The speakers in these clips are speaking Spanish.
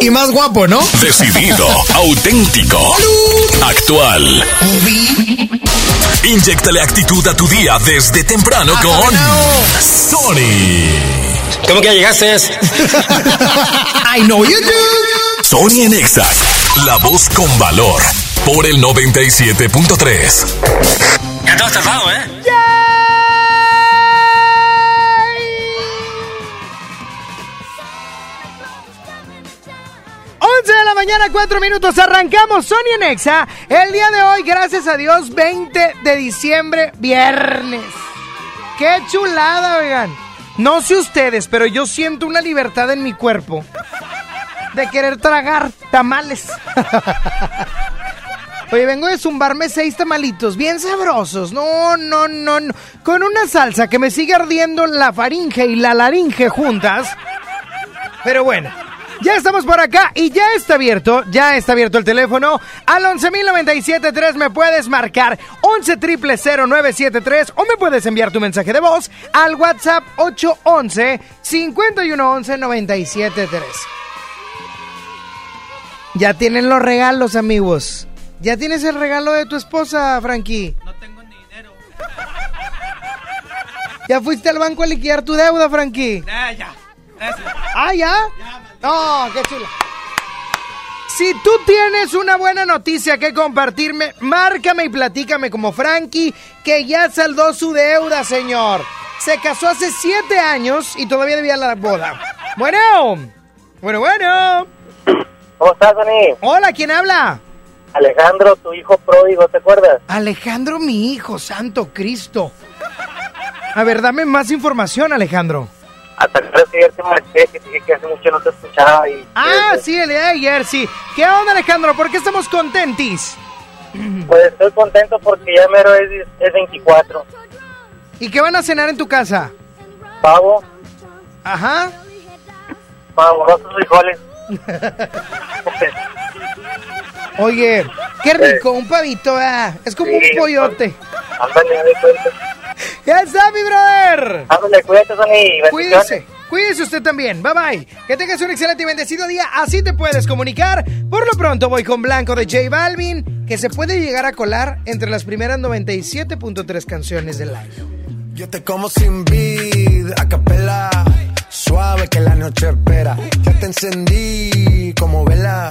Y más guapo, ¿no? Decidido, auténtico, actual. Inyectale actitud a tu día desde temprano con Sony. ¿Cómo que ya llegaste? I know you do. Sony en Exa, la voz con valor. Por el 97.3. Ya te has tardado, ¿eh? Mañana, 4 minutos, arrancamos Sony en Exa. El día de hoy, gracias a Dios, 20 de diciembre, viernes. ¡Qué chulada, oigan! No sé ustedes, pero yo siento una libertad en mi cuerpo de querer tragar tamales. Oye, vengo de zumbarme seis tamalitos bien sabrosos. No, no, no, no. Con una salsa que me sigue ardiendo la faringe y la laringe juntas. Pero bueno, ya estamos por acá y ya está abierto, ya está abierto el teléfono. Al 11.097.3 me puedes marcar 11.000.973 o me puedes enviar tu mensaje de voz al WhatsApp 811-511-973. Ya tienen los regalos, amigos. ¿Ya tienes el regalo de tu esposa, Frankie? No tengo ni dinero. ¿Ya fuiste al banco a liquidar tu deuda, Frankie? ya. ¿Ah, ya? No, qué chula. Si tú tienes una buena noticia que compartirme, márcame y platícame como Frankie, que ya saldó su deuda, señor. Se casó hace siete años y todavía debía la boda. Bueno, bueno, bueno. ¿Cómo estás, Dani? Hola, ¿quién habla? Alejandro, tu hijo pródigo, ¿te acuerdas? Alejandro, mi hijo, santo Cristo. A ver, dame más información, Alejandro. Hasta que que ayer te marqué, que dije que hace mucho no te escuchaba y... Ah, sí, el día de ayer, sí. ¿Qué onda, Alejandro? ¿Por qué estamos contentis? Pues estoy contento porque ya mero es, es 24. ¿Y qué van a cenar en tu casa? Pavo, Ajá. pavo, dos frijoles. Oye, qué rico, un pavito, ah. Es como Sí, un pollote. Ándale, de cuenta. Ya está, mi brother. Ándale, cuídate, bendiciones. Cuídese, cuídese usted también. Bye bye. Que tengas un excelente y bendecido día. Así te puedes comunicar. Por lo pronto voy con Blanco de J Balvin, que se puede llegar a colar entre las primeras 97.3 canciones del año. Yo te como sin vid, a capela, suave que la noche espera. Ya te encendí como vela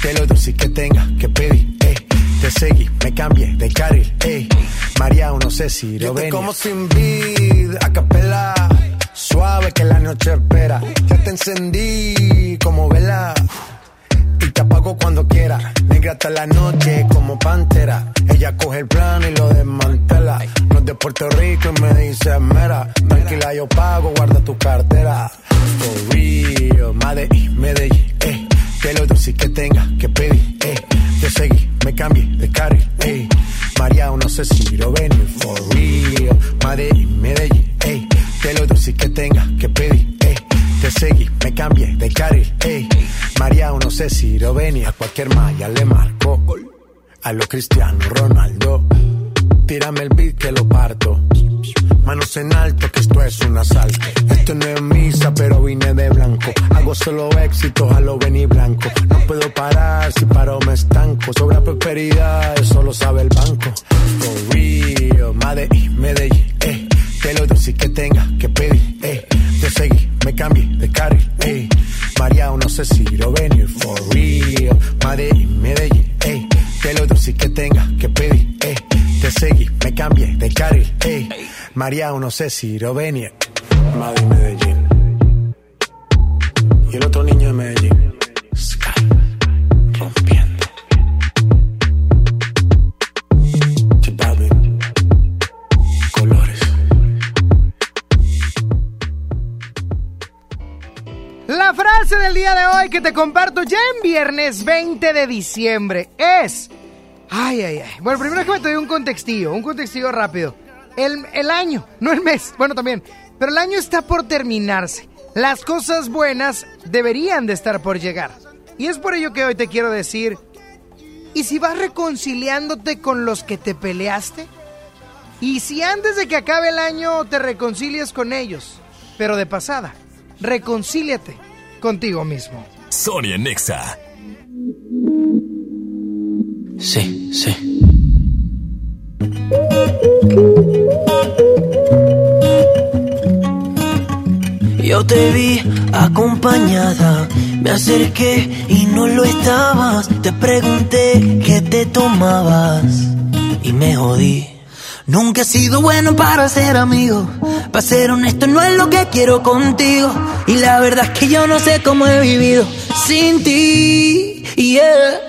Que lo dulce que tenga que pedir, eh. Te seguí, me cambié de carril, eh. María, no sé si lo ven. como sin vid, a capela. Suave que la noche espera. Ya te encendí como vela y te apago cuando quiera. Negra hasta la noche como pantera. Ella coge el plano y lo desmantela. No es de Puerto Rico y me dice mera. Tranquila, yo pago, guarda tu cartera. For real, Medellín, Medellín, eh. Que lo dulce que tenga que pedir, eh. Te seguí, me cambié de carril, eh. María, no sé si lo ven, for real. Medellín, Medellín, eh. Que lo dulce que tenga que pedir, eh. Te seguí, me cambié de carril, ey. María, no sé si lo venía, a cualquier malla le marco. A lo Cristiano Ronaldo, tírame el beat que lo parto. Manos en alto, que esto es un asalto. Esto no es misa, pero vine de blanco. Hago solo éxitos a lo Benny Blanco. No puedo parar, si paro me estanco. Sobra prosperidad, eso lo sabe el banco. For real, Medellín, Medellín, eh. Que lo dulce que tenga que pedir, eh. Te seguí, me cambié de carril, eh. María, no sé si lo venir, for real. Medellín, Medellín, eh. Que lo dulce que tenga que pedir, eh. Te seguí, me cambié de carril, ey. Mariano, no sé si Rovenia, Madrid, Medellín. Y el otro niño de Medellín, Sky, rompiendo. Chitavin, colores. La frase del día de hoy que te comparto ya en viernes 20 de diciembre es Ay, ay, ay. Bueno, primero que me te doy un contextillo, un contextillo rápido. El, el año, no el mes, bueno también, pero el año está por terminarse. Las cosas buenas deberían de estar por llegar. Y es por ello que hoy te quiero decir, ¿y si vas reconciliándote con los que te peleaste? ¿Y si antes de que acabe el año te reconcilias con ellos? Pero de pasada, reconcíliate contigo mismo. Sonia Nexa. Sí, sí. Yo te vi acompañada, me acerqué y no lo estabas. Te pregunté qué te tomabas y me jodí. Nunca he sido bueno para ser amigo. Para ser honesto, no es lo que quiero contigo. Y la verdad es que yo no sé cómo he vivido sin ti. Yeah.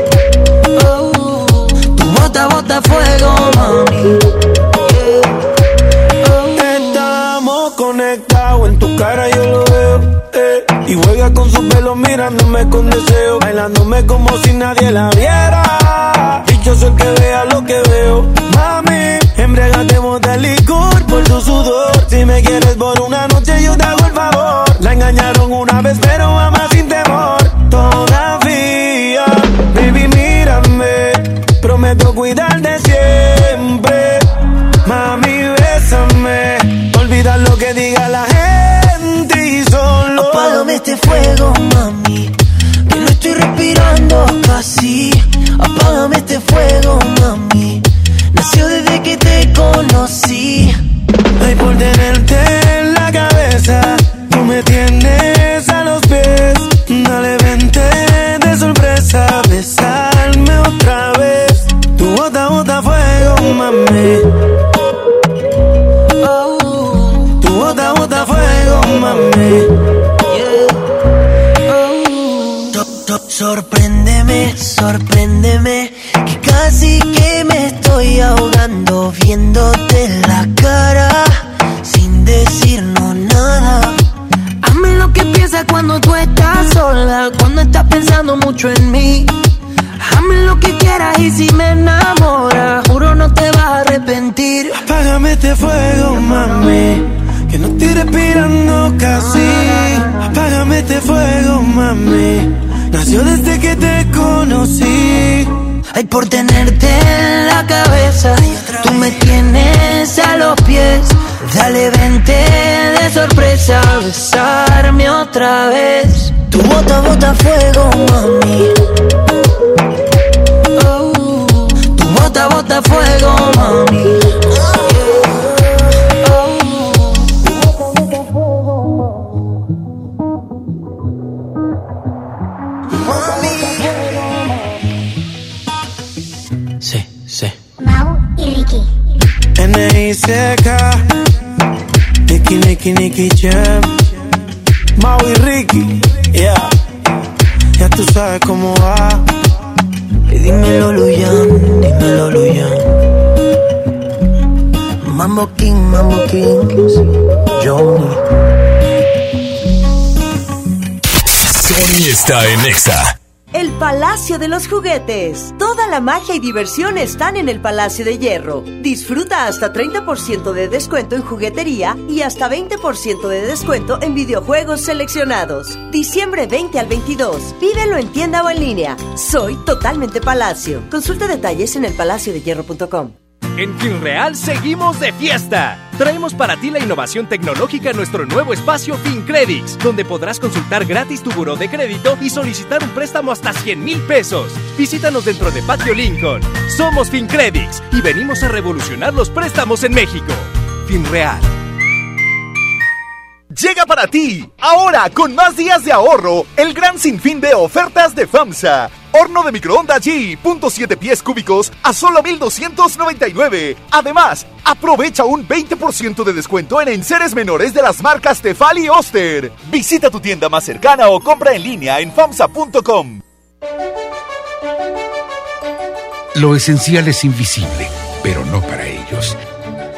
Bota, fuego, mami. Estamos conectados, en tu cara yo lo veo. eh. Y juega con su pelo mirándome con deseo. Bailándome como si nadie la viera. Dichoso el que vea lo que veo. Mami, embriagatemos de licor por tu sudor. Si me quieres por una noche, yo te hago el favor. La engañaron una vez, pero ama sin temor. Prometo cuidarte siempre. Otra vez. Tu bota, bota fuego, mami. Toda la magia y diversión están en el Palacio de Hierro. Disfruta hasta 30% de descuento en juguetería y hasta 20% de descuento en videojuegos seleccionados. Diciembre 20 al 22. Pídelo en tienda o en línea. Soy totalmente Palacio. Consulta detalles en elpalaciodehierro.com. En FinReal seguimos de fiesta. Traemos para ti la innovación tecnológica en nuestro nuevo espacio FinCredits, donde podrás consultar gratis tu buró de crédito y solicitar un préstamo hasta 100 mil pesos. Visítanos dentro de Patio Lincoln. Somos FinCredits y venimos a revolucionar los préstamos en México. FinReal. Llega para ti, ahora con más días de ahorro, el gran sinfín de ofertas de FAMSA. Horno de microondas G, punto 7 pies cúbicos a solo 1299. Además, aprovecha un 20% de descuento en enseres menores de las marcas Tefal y Oster. Visita tu tienda más cercana o compra en línea en famsa.com. Lo esencial es invisible, pero no para ellos.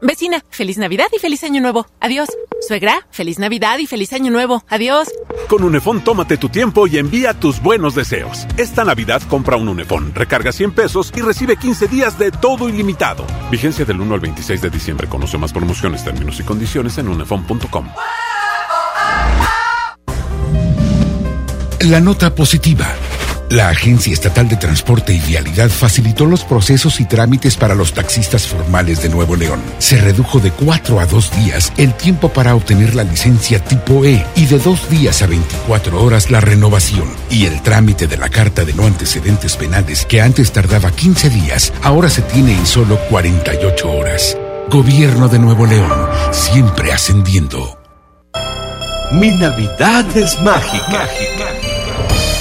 Vecina, feliz Navidad y feliz Año Nuevo. Adiós. Suegra, feliz Navidad y feliz Año Nuevo. Adiós. Con Unefón tómate tu tiempo y envía tus buenos deseos. Esta Navidad compra un Unefón, recarga 100 pesos y recibe 15 días de todo ilimitado. Vigencia del 1 al 26 de diciembre. Conoce más promociones, términos y condiciones en unefón.com. La nota positiva. La Agencia Estatal de Transporte y Vialidad facilitó los procesos y trámites para los taxistas formales de Nuevo León. Se redujo de cuatro a dos días el tiempo para obtener la licencia tipo E y de dos días a 24 horas la renovación. Y el trámite de la carta de no antecedentes penales que antes tardaba 15 días, ahora se tiene en solo 48 horas. Gobierno de Nuevo León, siempre ascendiendo. Mi Navidad es mágica. mágica.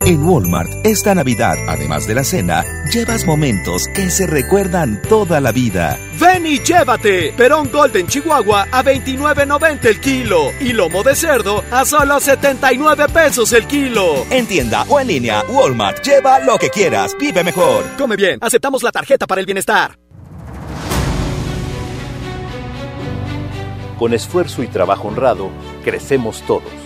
En Walmart, esta Navidad, además de la cena, llevas momentos que se recuerdan toda la vida. Ven y llévate Perón Golden Chihuahua a 29.90 el kilo y lomo de cerdo a solo 79 pesos el kilo. En tienda o en línea, Walmart, lleva lo que quieras, vive mejor. Come bien, aceptamos la tarjeta para el bienestar. Con esfuerzo y trabajo honrado, crecemos todos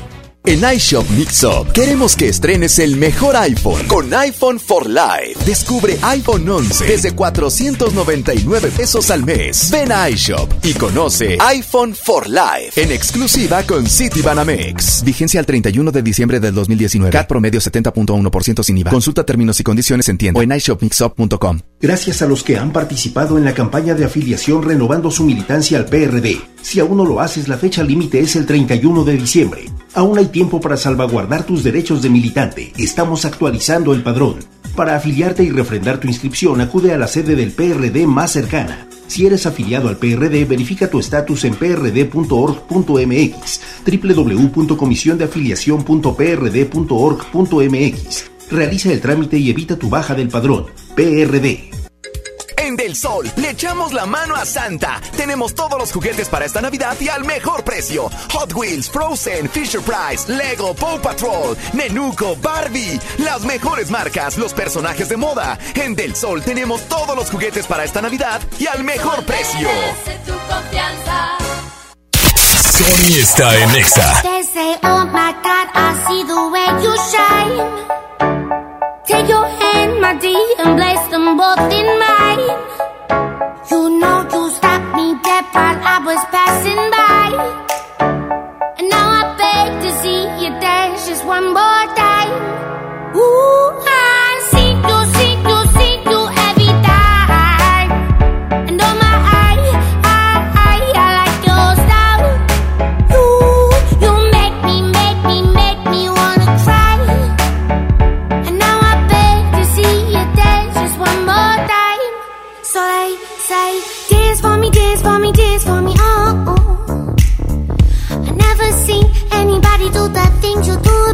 En iShop Mixup queremos que estrenes el mejor iPhone con iPhone for Life. Descubre iPhone 11 desde 499 pesos al mes. Ven a iShop y conoce iPhone for Life en exclusiva con City Banamex. Vigencia al 31 de diciembre del 2019. CAT promedio 70.1% sin IVA. Consulta términos y condiciones en tienda o en iShopMixup.com. Gracias a los que han participado en la campaña de afiliación renovando su militancia al PRD. Si aún no lo haces, la fecha límite es el 31 de diciembre. Aún hay tiempo para salvaguardar tus derechos de militante. Estamos actualizando el padrón. Para afiliarte y refrendar tu inscripción, acude a la sede del PRD más cercana. Si eres afiliado al PRD, verifica tu estatus en prd.org.mx, www.comisiondeafiliacion.prd.org.mx. Realiza el trámite y evita tu baja del padrón. PRD. Del Sol le echamos la mano a Santa. Tenemos todos los juguetes para esta Navidad y al mejor precio. Hot Wheels, Frozen, Fisher Price, Lego, Paw Patrol, Nenuco, Barbie. Las mejores marcas, los personajes de moda. En Del Sol tenemos todos los juguetes para esta Navidad y al mejor precio. Sony está en Exa. oh my God, I see the way you shine. Take your hand, my dear, and place them both in mine. one more.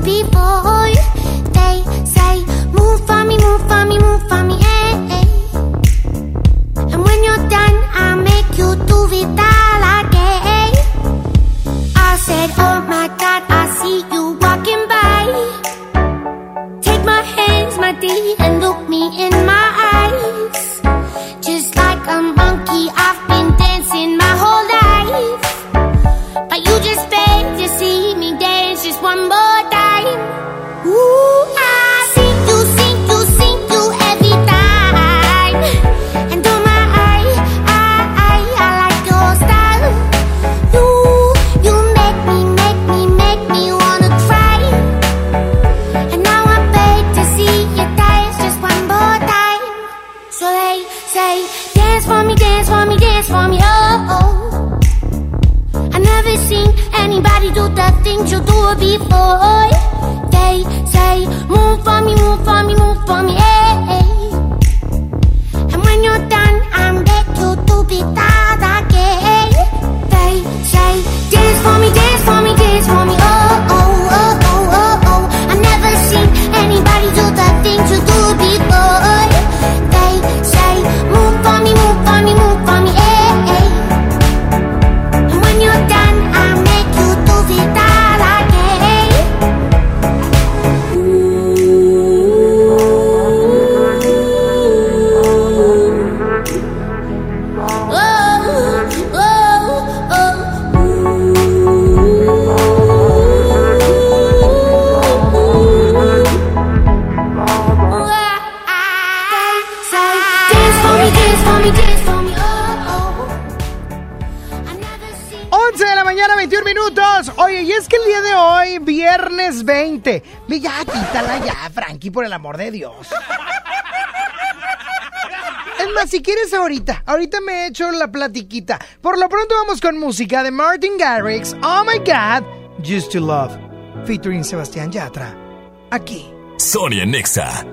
people. Ya, Frankie, por el amor de Dios. Es más, si quieres ahorita, ahorita me he hecho la platiquita. Por lo pronto vamos con música de Martin Garrix, Oh My God, Used to Love, featuring Sebastián Yatra. Aquí. Sonia Nexa.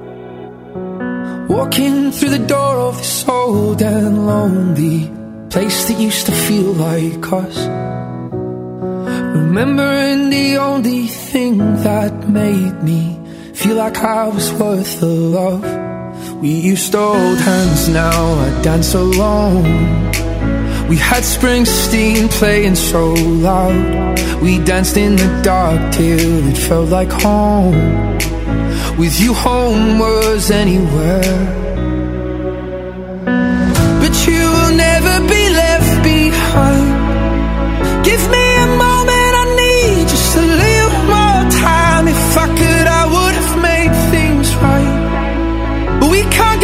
Walking through the door of this old and lonely place that used to feel like us. Remembering the only thing that made me feel like I was worth the love. We used to hold hands, now I dance alone. We had Springsteen playing so loud. We danced in the dark till it felt like home. With you, home was anywhere. But you will never be left behind. Give me a moment, I need just a little more time if I could. I can't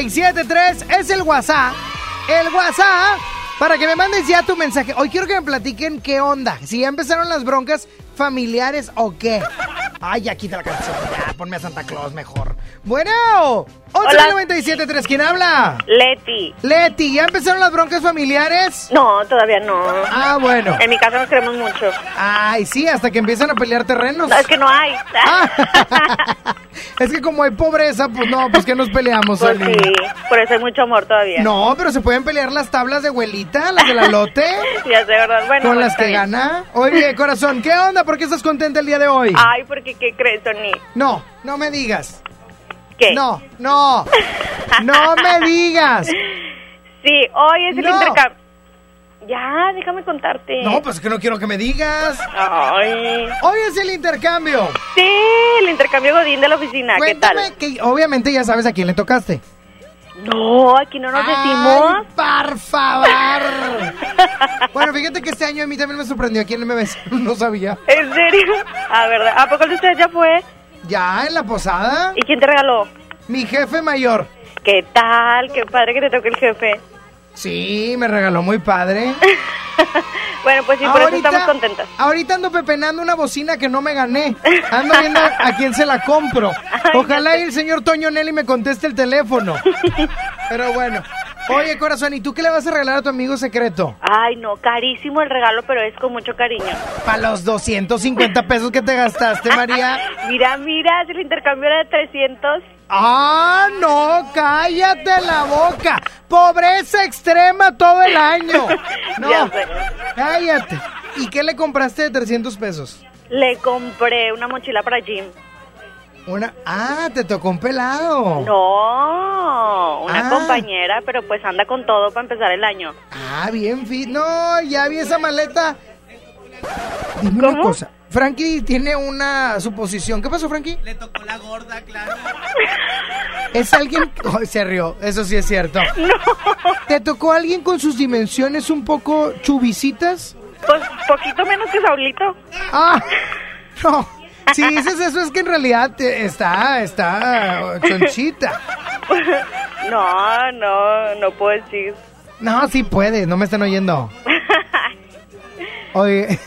811-5111-973 es el WhatsApp. El WhatsApp para que me mandes ya tu mensaje. Hoy quiero que me platiquen qué onda. Si ya empezaron las broncas familiares o qué. Ay, ya quita la canción. Ya, ponme a Santa Claus mejor. Bueno, 11-97-3, ¿quién habla? Leti. Leti, ¿ya empezaron las broncas familiares? No, todavía no. Ah, bueno. En mi casa nos queremos mucho. Ay, sí, hasta que empiezan a pelear terrenos. No, es que no hay. Es que como hay pobreza, pues no, pues que nos peleamos. Pues sí, por eso hay mucho amor todavía. No, pero se pueden pelear las tablas de abuelita, las de la lote. ya sé, ¿verdad? Bueno, con las que bien. gana. Oye, corazón, ¿qué onda? ¿Por qué estás contenta el día de hoy? Ay, porque ¿qué crees, Tony? No, no me digas. ¿Qué? No, no. No me digas. Sí, hoy es el No. intercambio. Ya, déjame contarte. No, pues que no quiero que me digas. Ay. Hoy es el intercambio. Sí, el intercambio Godín de la oficina. ¿Qué tal? Cuéntame que obviamente ya sabes a quién le tocaste. No, aquí no nos decimos. Ay, por favor. bueno, fíjate que este año a mí también me sorprendió a quién me besó. No sabía. ¿En serio? Ah, ¿verdad? ¿A poco el de ustedes ya fue? Ya, en la posada. ¿Y quién te regaló? Mi jefe mayor. ¿Qué tal? Qué padre que te toque el jefe. Sí, me regaló muy padre. Bueno, pues sí, por eso estamos contentas. Ahorita ando pepenando una bocina que no me gané. Ando viendo a, a quién se la compro. Ojalá y el señor Toño Nelly me conteste el teléfono. Pero bueno. Oye, corazón, ¿y tú qué le vas a regalar a tu amigo secreto? Ay, no, carísimo el regalo, pero es con mucho cariño. Para los 250 pesos que te gastaste, María. mira, mira, si el intercambio era de 300. ¡Ah, no! ¡Cállate la boca! ¡Pobreza extrema todo el año! No, Ya sé. cállate. ¿Y qué le compraste de 300 pesos? Le compré una mochila para Jim. Una... ¡Ah, te tocó un pelado! No, una Ah. compañera, pero pues anda con todo para empezar el año. Ah, bien fit. No, ya vi esa maleta. Dime una cosa. Frankie tiene una suposición. ¿Qué pasó, Frankie? Le tocó la gorda, claro. Es alguien... Ay, se rió, eso sí es cierto. ¿Te tocó alguien con sus dimensiones un poco chubicitas? Pues poquito menos que Saulito. Ah, no. Si dices eso es que en realidad está, está chonchita. No, no, no puedo decir. No, sí puede, no me están oyendo. Oye,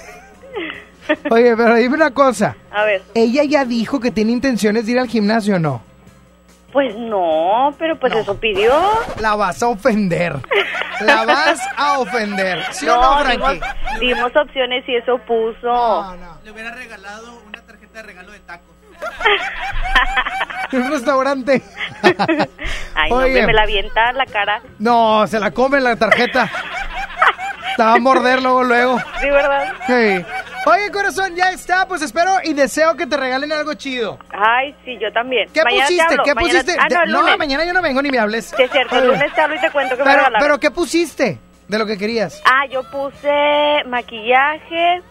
oye, pero dime una cosa. A ver, ¿Ella ya dijo que tiene intenciones de ir al gimnasio o no? pues no, pero pues eso pidió. La vas a ofender. La vas a ofender. ¿Sí o no, Frankie? dimos, dimos opciones y eso puso. Le hubiera regalado tarjeta de regalo de tacos. En un restaurante. Ay, no, Oye. me la avienta la cara. No, se la come la tarjeta. La va a morder luego, luego. Sí, ¿verdad? Sí. Oye, corazón, ya está. Pues espero y deseo que te regalen algo chido. Ay, sí, yo también. ¿Qué Mañana te pusiste? ¿Qué mañana- pusiste? Ah, no, el lunes. mañana yo no vengo ni me hables. Sí, es cierto, el lunes te hablo y te cuento que me Pero, regalaron. pero ¿qué pusiste de lo que querías? Ah, yo puse maquillaje.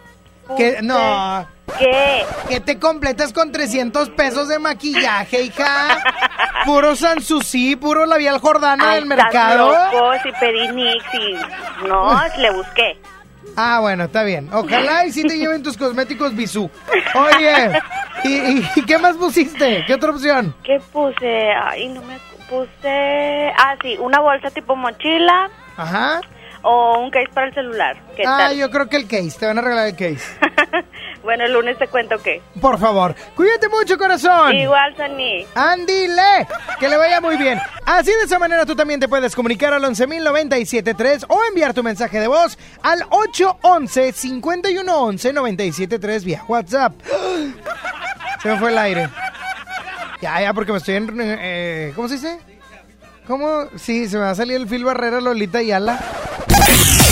Que puse- no. ¿Qué? Que te completas con 300 pesos de maquillaje, hija. Puro Sanssouci, puro labial Jordana Ay, del mercado. estás loco, si pedí Nix y... No, le busqué. Ah, bueno, está bien. Ojalá y sí te lleven tus cosméticos Bisú. Oye, ¿y, y- y qué más pusiste? ¿Qué otra opción? ¿Qué puse? Ay, no me... Puse... Ah, sí, una bolsa tipo mochila Ajá. O un case para el celular. ¿Qué Ah, tal? yo creo que el case. Te van a regalar el case. Bueno, el lunes te cuento qué. Por favor, cuídate mucho, corazón. Igual, Sani. Andy Le, que le vaya muy bien. Así de esa manera tú también te puedes comunicar al 11.097.3 o enviar tu mensaje de voz al 811-511-973 vía WhatsApp. Se me fue el aire. Ya, ya, porque me estoy en... eh, ¿Cómo se dice? ¿Cómo? Sí, se me va a salir el Phil Barrera, Lolita y Ala.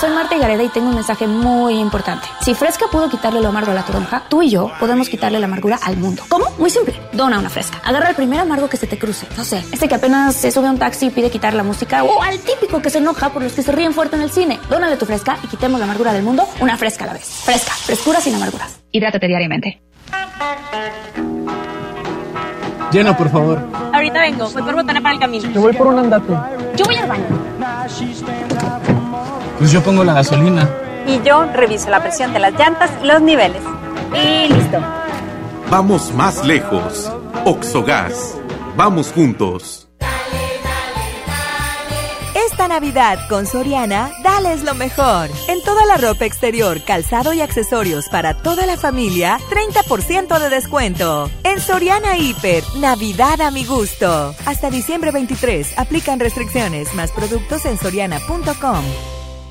Soy Marta Gareda y tengo un mensaje muy importante. Si Fresca pudo quitarle lo amargo a la toronja, tú y yo podemos quitarle la amargura al mundo. ¿Cómo? Muy simple. Dona una Fresca. Agarra el primer amargo que se te cruce. No sé, este que apenas se sube a un taxi y pide quitar la música o al típico que se enoja por los que se ríen fuerte en el cine. Dónale tu Fresca y quitemos la amargura del mundo una Fresca a la vez. Fresca. Frescura sin amarguras. Hidrátate diariamente. Lleno, por favor. Ahorita vengo, voy por botana para el camino. Te voy por un andate. Yo voy al baño. Pues yo pongo la gasolina. Y yo reviso la presión de las llantas y los niveles. Y listo. Vamos más lejos. Oxogas. Vamos juntos. Esta Navidad con Soriana, dales lo mejor. En toda la ropa exterior, calzado y accesorios para toda la familia, 30% de descuento. En Soriana Hiper, Navidad a mi gusto. Hasta diciembre 23, aplican restricciones, más productos en soriana.com.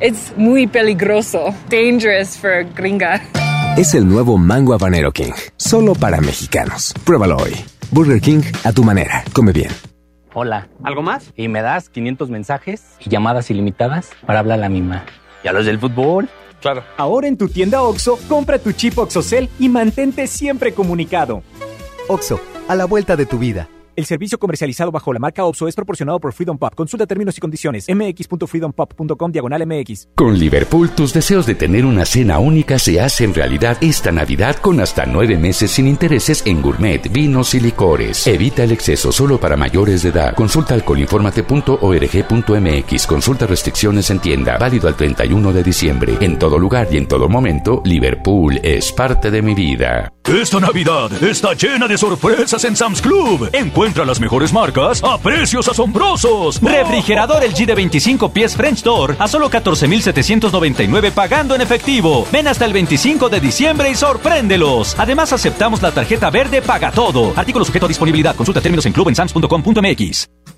Es muy peligroso. Dangerous for gringa. Es el nuevo Mango Habanero King, solo para mexicanos. Pruébalo hoy. Burger King a tu manera. Come bien. Hola. ¿Algo más? Y me das 500 mensajes y llamadas ilimitadas para hablar a la misma. ¿Y a los del fútbol? Claro. Ahora en tu tienda OXO, compra tu chip OXOCEL y mantente siempre comunicado. OXO, a la vuelta de tu vida. El servicio comercializado bajo la marca OPSO es proporcionado por Freedom Pop. Consulta términos y condiciones. mx.freedompop.com diagonal mx. Con Liverpool, tus deseos de tener una cena única se hacen realidad esta Navidad con hasta nueve meses sin intereses en gourmet, vinos y licores. Evita el exceso solo para mayores de edad. Consulta alcoholinformate.org.mx. Consulta restricciones en tienda. Válido al 31 de diciembre. En todo lugar y en todo momento, Liverpool es parte de mi vida. Esta Navidad está llena de sorpresas en Sam's Club. Encuentra las mejores marcas a precios asombrosos. Refrigerador LG de 25 pies French Door a solo 14,799 pagando en efectivo. Ven hasta el 25 de diciembre y sorpréndelos. Además, aceptamos la tarjeta verde Paga Todo. Artículo sujeto a disponibilidad. Consulta términos en clubensams.com.mx.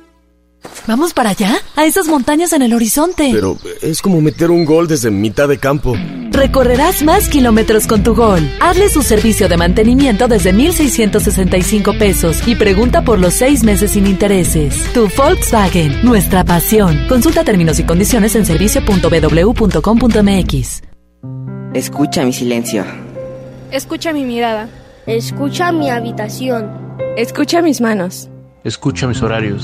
¿Vamos para allá? A esas montañas en el horizonte. Pero es como meter un gol desde mitad de campo. Recorrerás más kilómetros con tu gol. Hazle su servicio de mantenimiento desde 1,665 pesos y pregunta por los seis meses sin intereses. Tu Volkswagen, nuestra pasión. Consulta términos y condiciones en servicio.bw.com.mx. Escucha mi silencio. Escucha mi mirada. Escucha mi habitación. Escucha mis manos. Escucha mis horarios.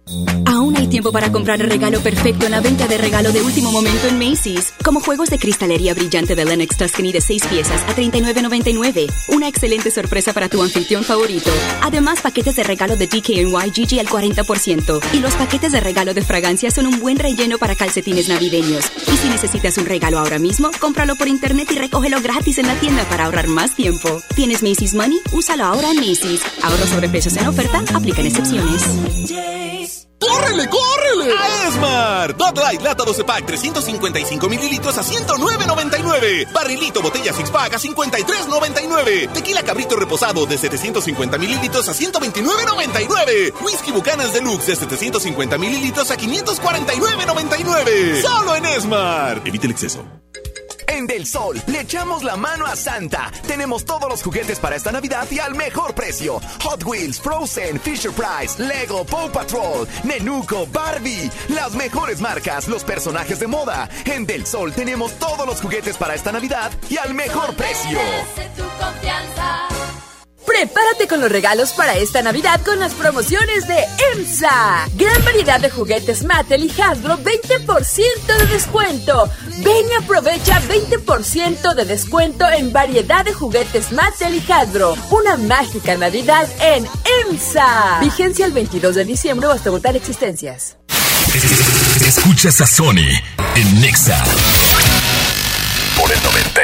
Aún hay tiempo para comprar el regalo perfecto en la venta de regalo de último momento en Macy's, como juegos de cristalería brillante de Lennox Tuscany de 6 piezas a $39.99. Una excelente sorpresa para tu anfitrión favorito. Además, paquetes de regalo de DKNY Gigi al 40%. Y los paquetes de regalo de fragancia son un buen relleno para calcetines navideños. Y si necesitas un regalo ahora mismo, cómpralo por internet y recógelo gratis en la tienda para ahorrar más tiempo. ¿Tienes Macy's Money? Úsalo ahora en Macy's. Ahorro sobre precios en oferta, aplican excepciones. ¡Córrele, córrele! A Esmar. Bud Light Lata 12 Pack 355 mililitros a 109.99. Barrilito Botella Six Pack a 53.99. Tequila Cabrito Reposado de 750 mililitros a 129.99. Whisky Bucanas Deluxe de 750 mililitros a 549.99. Solo en Esmar. Evite el exceso. En Del Sol le echamos la mano a Santa. Tenemos todos los juguetes para esta Navidad y al mejor precio. Hot Wheels, Frozen, Fisher Price, Lego, Paw Patrol, Nenuco, Barbie. Las mejores marcas, los personajes de moda. En Del Sol tenemos todos los juguetes para esta Navidad y al mejor precio. Prepárate con los regalos para esta Navidad con las promociones de EMSA. Gran variedad de juguetes Mattel y Hasbro, 20% de descuento. Ven y aprovecha 20% de descuento en variedad de juguetes Mattel y Hasbro. Una mágica Navidad en EMSA. Vigencia el 22 de diciembre hasta votar existencias. Escuchas a Sony en Nexa por el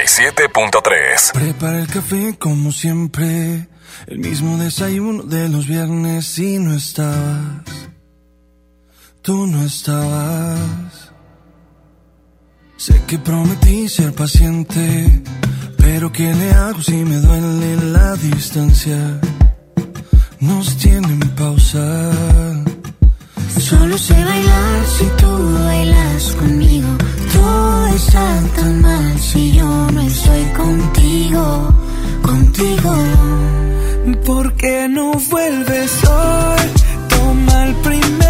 97.3. Prepara el café como siempre, el mismo desayuno de los viernes y no estabas. Tú no estabas. Sé que prometí ser paciente, pero ¿qué le hago si me duele la distancia? Nos tienen pausa. Solo sé bailar si tú bailas conmigo. Todo está tan mal si yo no estoy contigo, contigo. ¿Por qué no vuelves hoy? Toma el primer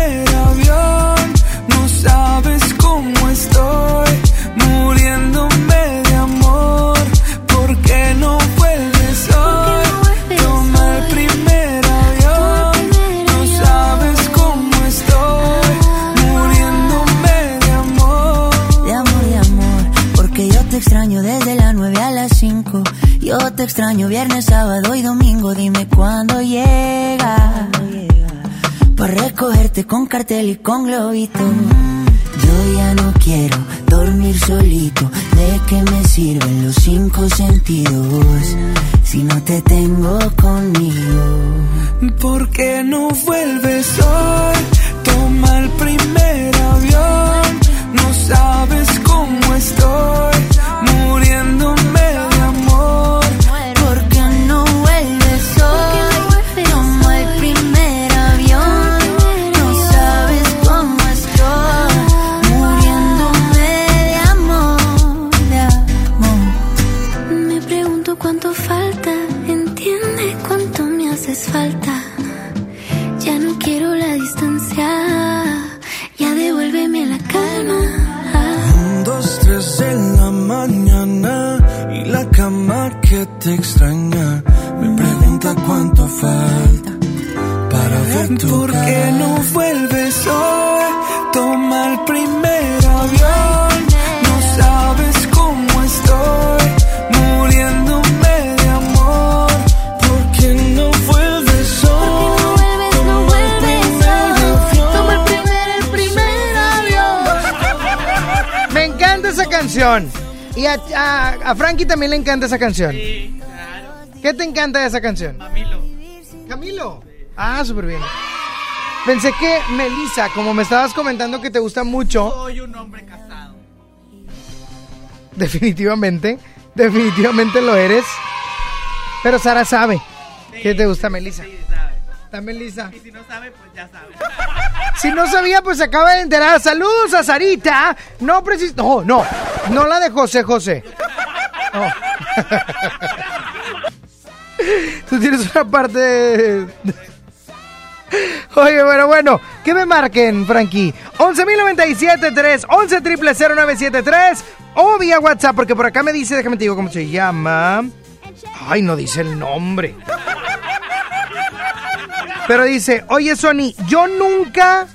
te extraño viernes, sábado y domingo. Dime cuándo llega. Para recogerte con cartel y con globito. Yo ya no quiero dormir solito. ¿De qué me sirven los cinco sentidos? Si no te tengo conmigo. Encanta esa canción. ¿Qué te encanta de esa canción? Camilo. Camilo. Ah, súper bien. Pensé que Melissa, como me estabas comentando que te gusta mucho. Soy un hombre casado. Definitivamente, definitivamente lo eres. Pero Sara sabe que te gusta Melissa. Sí, sabe. Está Melissa. Y si no sabe, pues ya sabe. Si no sabía, pues se acaba de enterar. Saludos a Sarita. No precis... No, no. No la de José José. No. Tú tienes una parte de... Oye, bueno, bueno, que me marquen, Frankie. 11.097.3, 11 triple 0973 o vía WhatsApp, porque por acá me dice, déjame te digo cómo se llama. Ay, no dice el nombre. Pero dice, oye, Sony, yo nunca.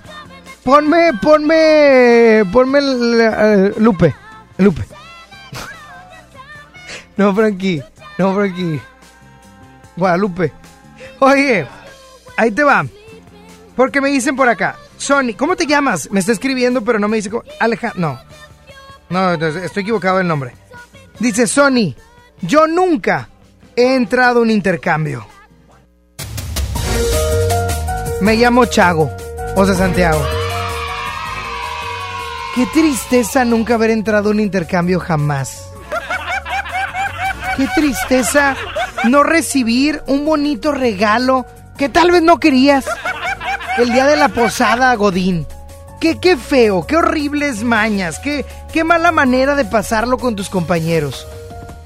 Ponme, ponme, ponme eh, Lupe, Lupe. No, Frankie, no, Frankie. Guadalupe. Oye, ahí te va. Porque me dicen por acá, Sony, ¿cómo te llamas? Me está escribiendo, pero no me dice cómo. Alejandro, no. No, estoy equivocado el nombre. Dice Sony, yo nunca he entrado a un intercambio. Me llamo Chago. José Santiago. Qué tristeza nunca haber entrado a un intercambio jamás. Qué tristeza no recibir un bonito regalo que tal vez no querías. El día de la posada, Godín. Qué, qué feo, qué horribles mañas, qué, qué mala manera de pasarlo con tus compañeros.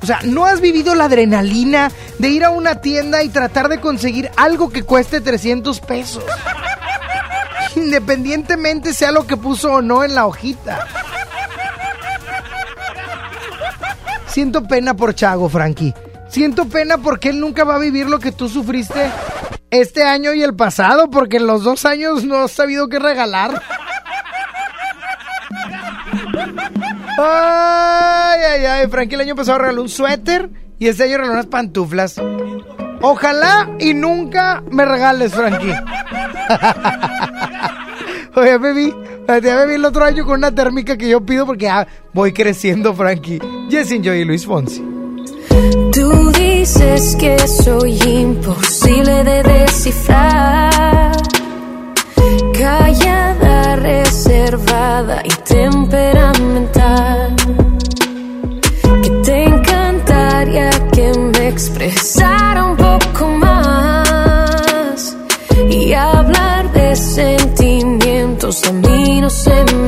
O sea, ¿no has vivido la adrenalina de ir a una tienda y tratar de conseguir algo que cueste 300 pesos? Independientemente sea lo que puso o no en la hojita. Siento pena por Chago, Frankie. Siento pena porque él nunca va a vivir lo que tú sufriste este año y el pasado, porque en los dos años no has sabido qué regalar. Ay, ay, ay. Frankie el año pasado regaló un suéter y este año regaló unas pantuflas. Ojalá y nunca me regales, Frankie. Oye, baby, ya me vi el otro año con una térmica que yo pido porque ya voy creciendo, Frankie. Jessie Joy y Luis Fonsi. Tú dices que soy imposible de descifrar. Callada, reservada y temperamental. Que te encantaría que me expresara un poco más. Y hablar de a mí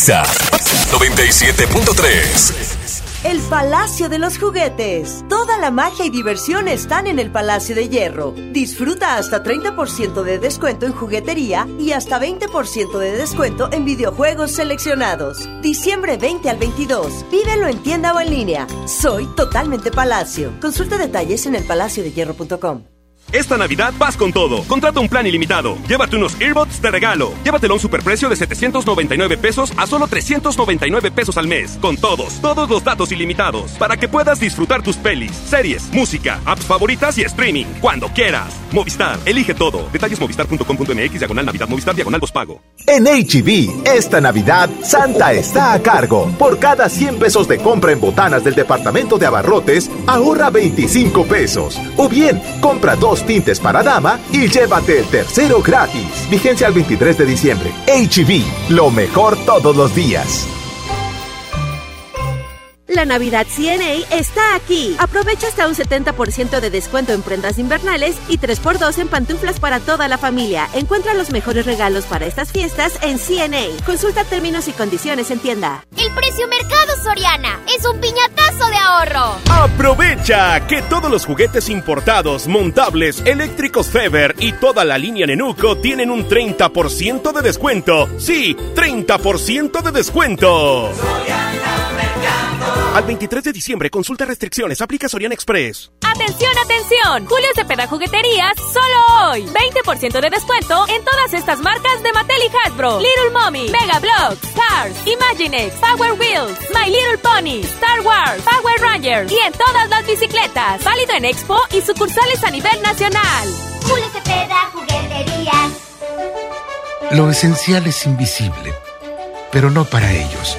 Sony Nexa 97.3. El Palacio de los Juguetes. Toda la magia y diversión están en el Palacio de Hierro. Disfruta hasta 30% de descuento en juguetería y hasta 20% de descuento en videojuegos seleccionados. Diciembre 20 al 22. Vívelo en tienda o en línea. Soy totalmente Palacio. Consulta detalles en elpalaciodehierro.com. Esta Navidad vas con todo. Contrata un plan ilimitado. Llévate unos earbuds de regalo. Llévatelo a un superprecio de 799 pesos a solo 399 pesos al mes. Con todos, todos los datos ilimitados. Para que puedas disfrutar tus pelis, series, música, apps favoritas y streaming. Cuando quieras. Movistar, elige todo. Detalles movistar.com.mx, diagonal Navidad, Movistar, diagonal pago. En HB, e esta Navidad, Santa está a cargo. Por cada 100 pesos de compra en botanas del departamento de abarrotes, ahorra 25 pesos. O bien, compra dos tintes para dama y llévate el tercero gratis. Vigencia al 23 de diciembre. HB, e lo mejor todos los días. La Navidad CNA está aquí. Aprovecha hasta un 70% de descuento en prendas invernales y 3x2 en pantuflas para toda la familia. Encuentra los mejores regalos para estas fiestas en CNA. Consulta términos y condiciones en tienda. El precio mercado Soriana es un piñatazo de ahorro. Aprovecha que todos los juguetes importados, montables, eléctricos Feber y toda la línea Nenuco tienen un 30% de descuento. Sí, 30% de descuento. Al 23 de diciembre, consulta restricciones, aplica Sorian Express. ¡Atención, atención! Julio Cepeda Jugueterías, solo hoy. 20% de descuento en todas estas marcas de Mattel y Hasbro. Little Mommy, Mega Bloks, Cars, Imaginext, Power Wheels, My Little Pony, Star Wars, Power Rangers y en todas las bicicletas. Válido en Expo y sucursales a nivel nacional. Julio Cepeda Jugueterías. Lo esencial es invisible, pero no para ellos.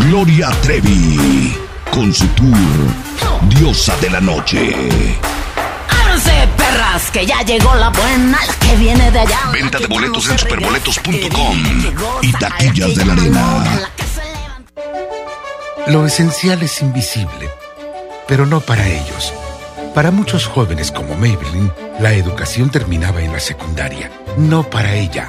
Gloria Trevi con su tour Diosa de la Noche. ¡Ábranse, perras! Que ya llegó la buena, la que viene de allá. Venta de boletos en superboletos.com y taquillas de la arena. Lo esencial es invisible, pero no para ellos. Para muchos jóvenes como Maybelline, la educación terminaba en la secundaria. No para ella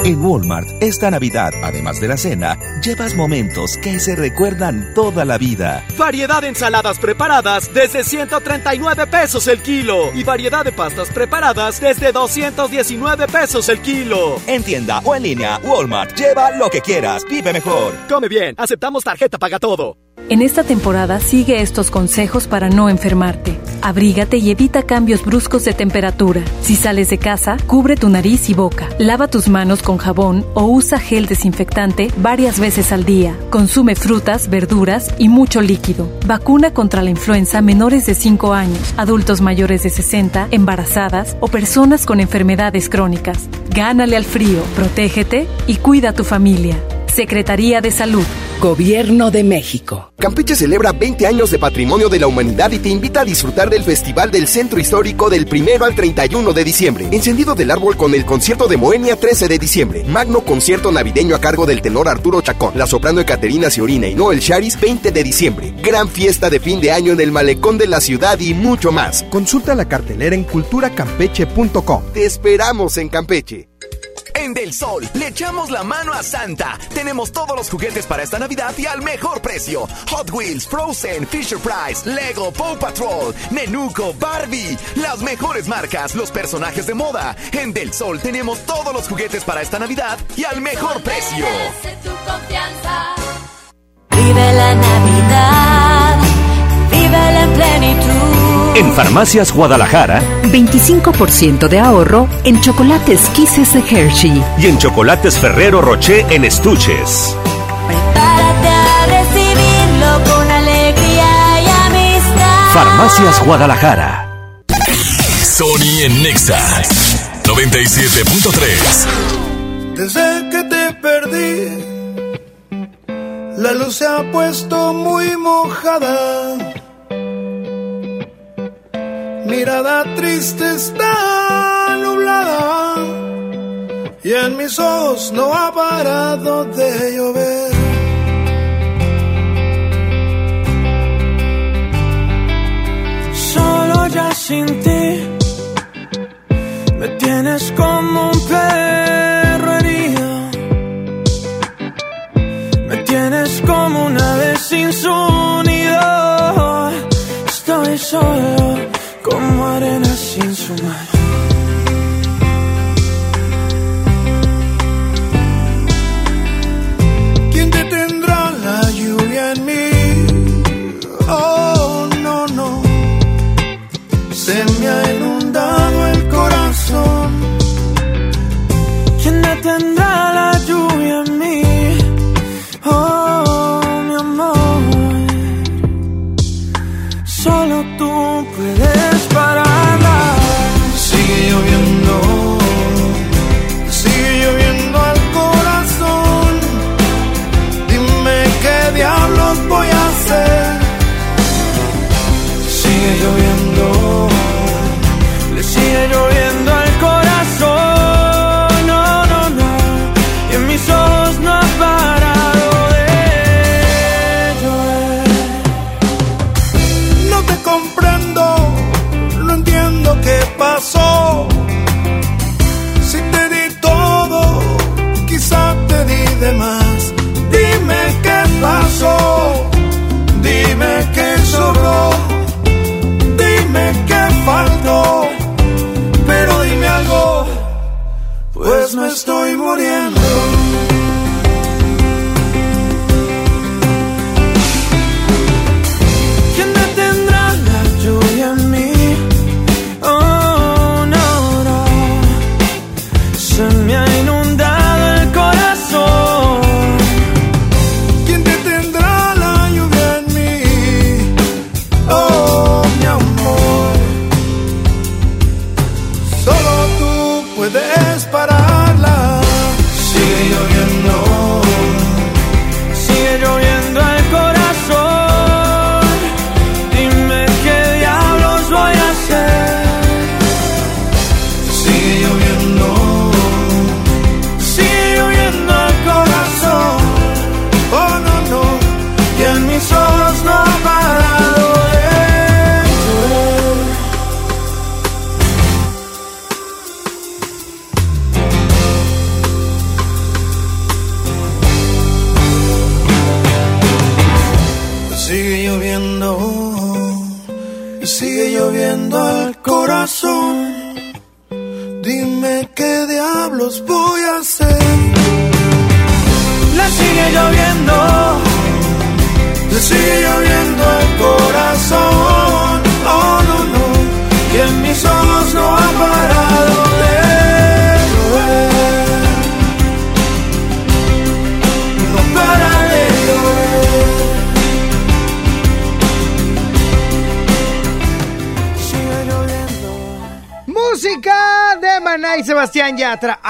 En Walmart, esta Navidad, además de la cena, llevas momentos que se recuerdan toda la vida. Variedad de ensaladas preparadas desde 139 pesos el kilo. Y variedad de pastas preparadas desde 219 pesos el kilo. En tienda o en línea, Walmart, lleva lo que quieras, vive mejor. Come bien, aceptamos tarjeta paga todo. En esta temporada sigue estos consejos para no enfermarte. Abrígate y evita cambios bruscos de temperatura. Si sales de casa, cubre tu nariz y boca. Lava tus manos con jabón o usa gel desinfectante varias veces al día. Consume frutas, verduras y mucho líquido. Vacuna contra la influenza menores de 5 años, adultos mayores de 60, embarazadas o personas con enfermedades crónicas. Gánale al frío, protégete y cuida a tu familia. Secretaría de Salud. Gobierno de México. Campeche celebra 20 años de patrimonio de la humanidad y te invita a disfrutar del Festival del Centro Histórico del 1 al 31 de diciembre. Encendido del árbol con el concierto de Moenia 13 de diciembre. Magno concierto navideño a cargo del tenor Arturo Chacón. La soprano Ecaterina Ciorina y Noel Charis 20 de diciembre. Gran fiesta de fin de año en el malecón de la ciudad y mucho más. Consulta la cartelera en culturacampeche.com. Te esperamos en Campeche. En Del Sol le echamos la mano a Santa. Tenemos todos los juguetes para esta Navidad y al mejor precio. Hot Wheels, Frozen, Fisher Price, Lego, Paw Patrol, Nenuco, Barbie. Las mejores marcas, los personajes de moda. En Del Sol tenemos todos los juguetes para esta Navidad y al mejor precio. Vive la Navidad, vive en plenitud. En Farmacias Guadalajara, 25% de ahorro en chocolates Kisses de Hershey y en chocolates Ferrero Rocher en estuches. Prepárate a recibirlo con alegría y amistad. Farmacias Guadalajara. Sony en Nexa 97.3. Desde que te perdí, la luz se ha puesto muy mojada. Mirada triste está nublada y en mis ojos no ha parado de llover. Solo ya sin ti me tienes como un perro herido. Me tienes como una vez sin su nido. Estoy solo como arena sin su mar.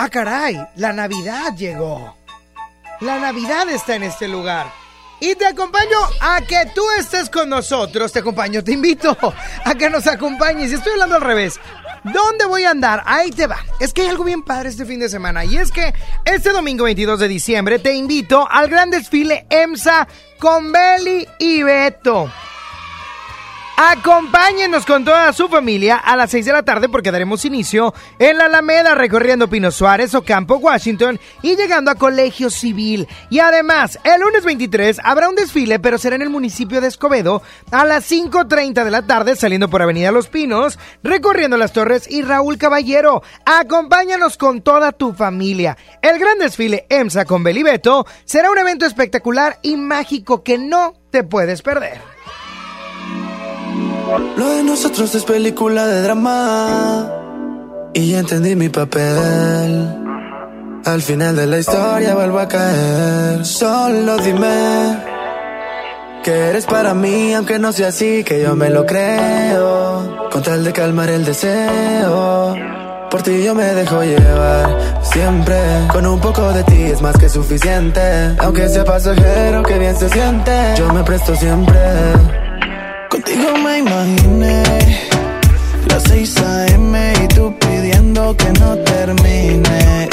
Ah, caray, la Navidad llegó. La Navidad está en este lugar. Y te acompaño a que tú estés con nosotros. Te acompaño, te invito a que nos acompañes. Estoy hablando al revés. ¿Dónde voy a andar? Ahí te va. Es que hay algo bien padre este fin de semana. Y es que este domingo 22 de diciembre te invito al gran desfile EMSA con Beli y Beto. Acompáñenos con toda su familia a las 6 de la tarde porque daremos inicio en la Alameda recorriendo Pino Suárez, Ocampo, Washington y llegando a Colegio Civil. Y además, el lunes 23 habrá un desfile, pero será en el municipio de Escobedo a las 5.30 de la tarde saliendo por Avenida Los Pinos, recorriendo las Torres y Raúl Caballero. Acompáñanos con toda tu familia. El gran desfile EMSA con Belibeto será un evento espectacular y mágico que no te puedes perder. Lo de nosotros es película de drama. Y ya entendí mi papel. Al final de la historia vuelvo a caer. Solo dime que eres para mí, aunque no sea así, que yo me lo creo. Con tal de calmar el deseo. Por ti yo me dejo llevar siempre. Con un poco de ti es más que suficiente. Aunque sea pasajero, que bien se siente. Yo me presto siempre. Contigo me imaginé las 6 a.m. y tú pidiendo que no termine.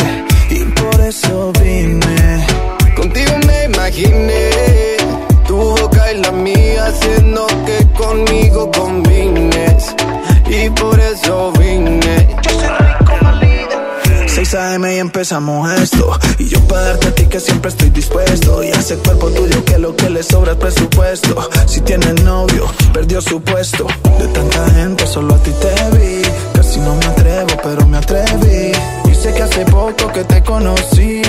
Y por eso vine. Contigo me imaginé tu boca y la mía haciendo que conmigo combines. Y por eso vine. 6 a.m. y empezamos esto. Y yo para darte a ti que siempre estoy dispuesto. Y a ese cuerpo tuyo que lo que le sobra es presupuesto. Si tienes novio, perdió su puesto. De tanta gente solo a ti te vi. Casi no me atrevo, pero me atreví. Y sé que hace poco que te conocí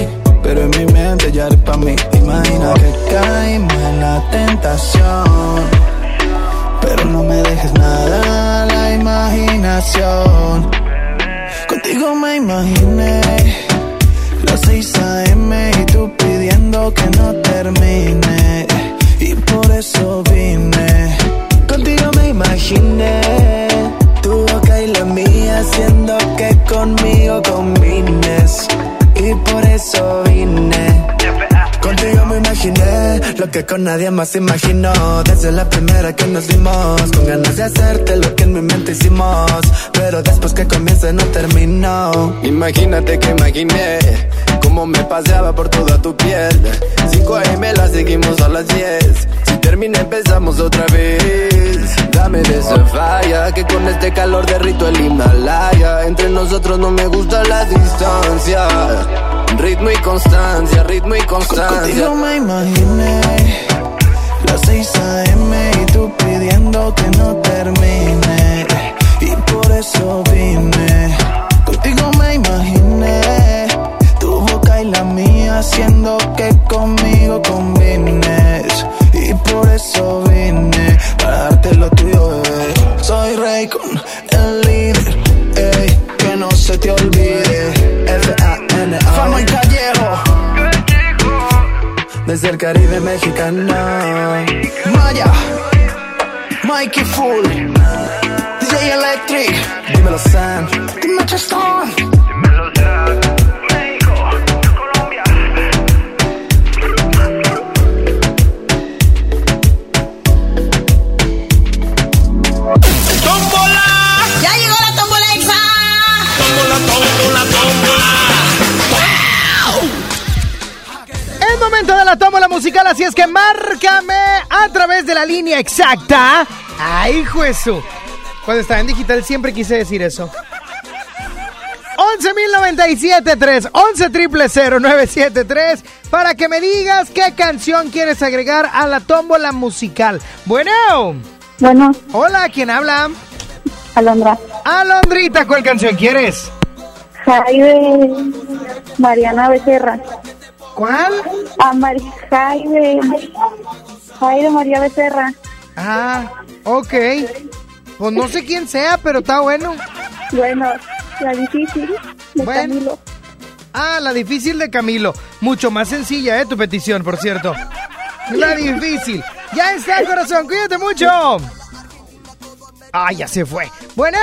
con nadie más imaginó. Desde la primera que nos vimos, con ganas de hacerte lo que en mi mente hicimos. Pero después que comienza no terminó. Imagínate que imaginé cómo me paseaba por toda tu piel. 5 AM la seguimos a las 10. Si termina, empezamos otra vez. Dame de esa falla, que con este calor derrito el Himalaya. Entre nosotros no me gusta la distancia. Ritmo y constancia, ritmo y constancia. Contigo me imaginé las 6 a.m. y tú pidiendo que no termine. Y por eso vine. Contigo me imaginé tu boca y la mía haciendo que conmigo combines. Y por eso vine para darte lo tuyo, bebé. Soy rey con el líder, que no se te olvide. Desde el Caribe mexicano. Maya. Mikey Full. DJ Electric. Dímelo Sam. Dime Chestón. La tómbola musical, así es que márcame a través de la línea exacta. ¡Ay, juezo! Cuando estaba en digital siempre quise decir eso. 11.097.3, 11 triple 0973 para que me digas qué canción quieres agregar a la tómbola musical. Bueno. Bueno. Hola, ¿quién habla? Alondra. Alondrita, ¿cuál canción quieres? Jaime Mariana Becerra. ¿Cuál? A Mari Jaime. Jaime María Becerra. Ah, ok. Pues no sé quién sea, pero está bueno. Bueno, la difícil de Bueno. Camilo. Ah, la difícil de Camilo. Mucho más sencilla, ¿eh? Tu petición, por cierto. La difícil. Ya está, corazón. Cuídate mucho. Ah, ya se fue. Bueno.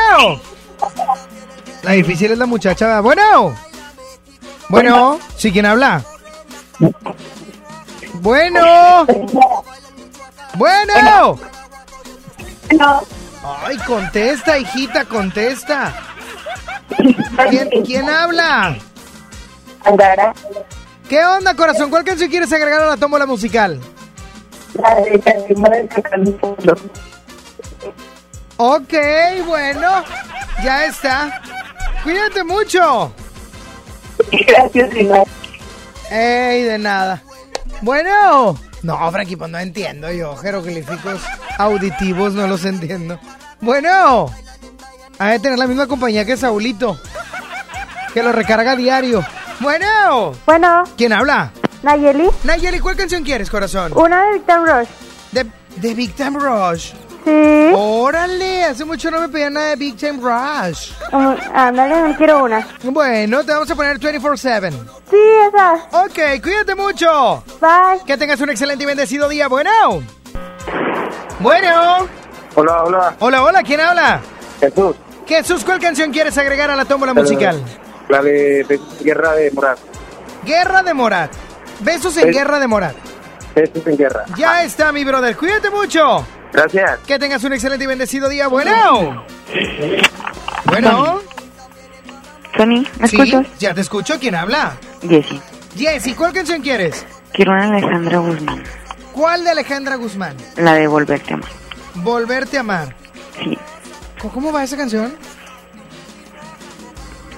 La difícil es la muchacha. Bueno. Bueno. ¿Sí quién habla? Bueno. Bueno. No. Ay, contesta, hijita, contesta. ¿Quién, quién habla? Andara. ¿Qué onda, corazón? ¿Cuál canción quieres agregar a la tómbola musical? La de. Ok, bueno, ya está. Cuídate mucho. Gracias, igual. Ey, de nada. Bueno. No, Frankie, pues no entiendo yo. Jeroglíficos auditivos no los entiendo. Bueno. Ha de tener la misma compañía que Saulito. Que lo recarga a diario. Bueno. Bueno. ¿Quién habla? Nayeli. Nayeli, ¿cuál canción quieres, corazón? Una de Victor Rush. De, de Big Time Rush. Sí. Órale, hace mucho no me pedían nada de Big Time Rush. Oh, ándale, quiero una. Bueno, te vamos a poner 24-7. Sí, esa. Ok, cuídate mucho. Bye. Que tengas un excelente y bendecido día. Bueno. Bueno. Hola, hola. Hola, hola, ¿quién habla? Jesús. Jesús, ¿cuál canción quieres agregar a la tómbola musical? La de, de Guerra de Morat. Guerra de Morat. Besos en Guerra de Morat. Besos en Guerra. Ya está, mi brother. Cuídate mucho. Gracias. Que tengas un excelente y bendecido día. Bueno. Bueno. Tony, ¿me Sí, escuchas? ya te escucho. ¿Quién habla? Jessy, Jessy, ¿cuál canción quieres? quiero una Alejandra Guzmán, ¿Cuál de Alejandra Guzmán? la de Volverte a amar. Volverte a amar. Sí. ¿Cómo- ¿Cómo va esa canción?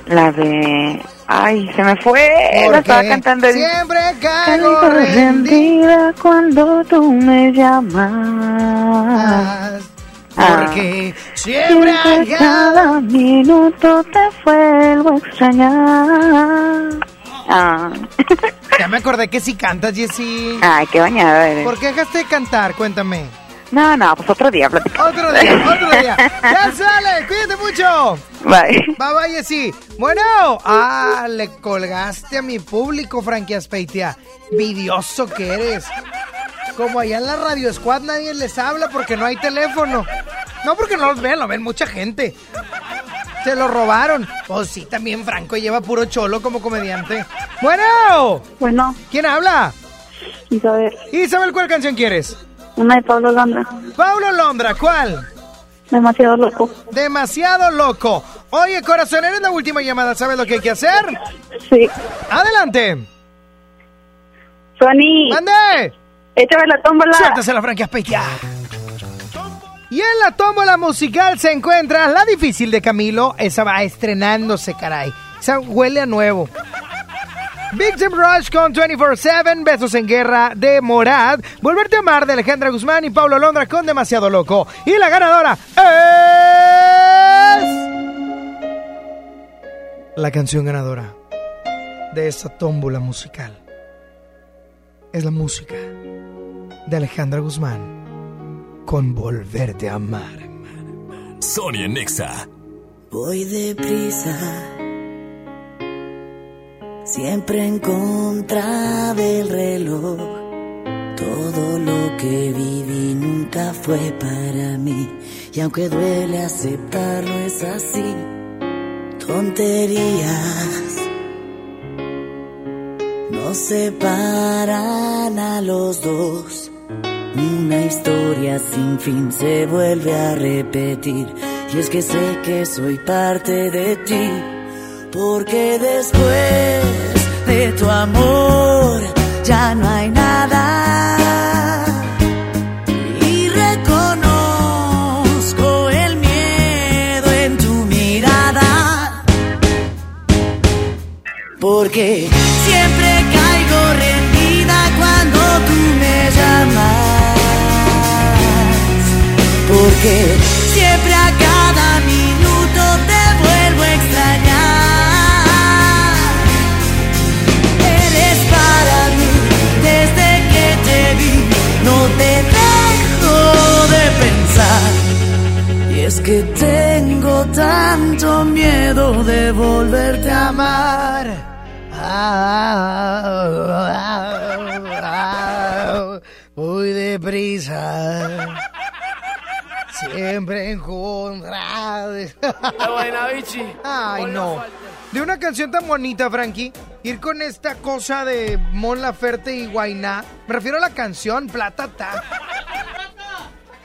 La de... Ay, se me fue. La estaba cantando. ahorita. Siempre caigo Caigo rendida. cuando tú me llamas. Porque siempre cada- cada minuto te vuelvo a extrañar. Ah. Ya me acordé que sí cantas, Jessy. Ay, qué bañada eres. ¿Por qué dejaste de cantar? Cuéntame. No, no, pues otro día platicamos. Otro día, otro día. Ya sale, cuídate mucho. Bye. Bye bye, Jessy. Bueno, ah, le colgaste a mi público, Frankie Aspeitia. Vidioso que eres. Como allá en la Radio Squad nadie les habla porque no hay teléfono. No porque no los ven, lo ven mucha gente. Se lo robaron. Pues sí, también Franco lleva puro cholo como comediante. Bueno. Bueno. ¿Quién habla? Isabel. Isabel, ¿cuál canción quieres? Una de Pablo Londra. Pablo Londra, ¿cuál? Demasiado loco. Demasiado loco. Oye, corazón, eres la última llamada. ¿Sabes lo que hay que hacer? Sí. Adelante. Sony. ¡Mande! Échame la tómbola. Suéltase la franquia Speitia. Y en la tómbola musical se encuentra la difícil de Camilo. Esa va estrenándose, caray. Esa huele a nuevo. Big Time Rush con 24-7, Besos en Guerra de Morad, Volverte a Amar de Alejandra Guzmán y Pablo Londra con Demasiado Loco. Y la ganadora es... La canción ganadora de esta tómbola musical es la música de Alejandra Guzmán con Volverte a Amar. Sonia Nexa. Voy deprisa, siempre en contra del reloj. Todo lo que viví nunca fue para mí. Y aunque duele aceptarlo, es así. Tonterías nos separan a los dos. Una historia sin fin se vuelve a repetir. Y es que sé que soy parte de ti. Porque después de tu amor ya no hay nada. Y reconozco el miedo en tu mirada. Porque siempre caigo rendida cuando tú me llamas. Porque siempre que tengo tanto miedo de volverte a amar. Muy deprisa. Siempre en contra de... Ay, no. De una canción tan bonita, Frankie, ir con esta cosa de Mon Laferte y Guainá. Me refiero a la canción Platata.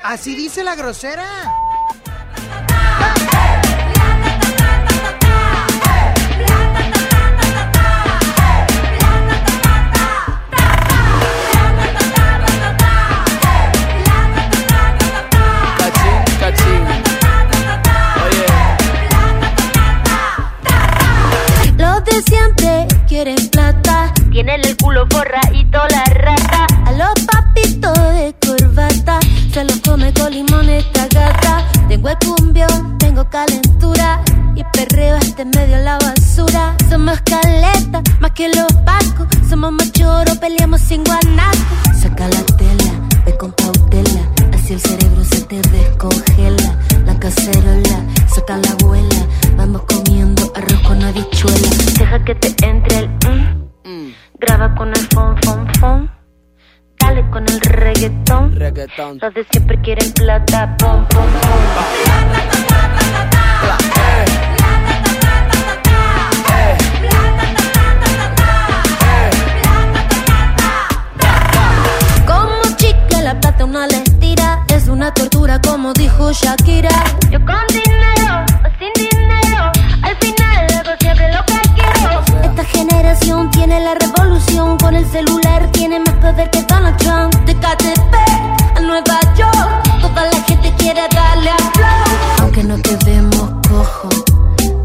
Así dice la grosera. siempre quieren plata. Tienen el culo forradito la rata. A los papitos de corbata. Se los come con limón esta gata. Tengo el cumbión, tengo calentura. Y perreo hasta medio de la basura. Somos caletas, más que los pacos. Somos machoros, peleamos sin guanaco. Saca la tela, ve con cautela. Así el cerebro se te descongela. La cacerola, saca la abuela. Vamos con Deja que te entre el mm. Mm. Graba con el fon, fon, fon. Dale con el reggaetón. reggaetón. Los de siempre quieren plata, pom, pom, pom. una tortura como dijo Shakira. Yo con dinero generación tiene la revolución. Con el celular tiene más poder que Donald Trump. De KTP a Nueva York Toda la gente quiere darle a Aunque no te vemos cojo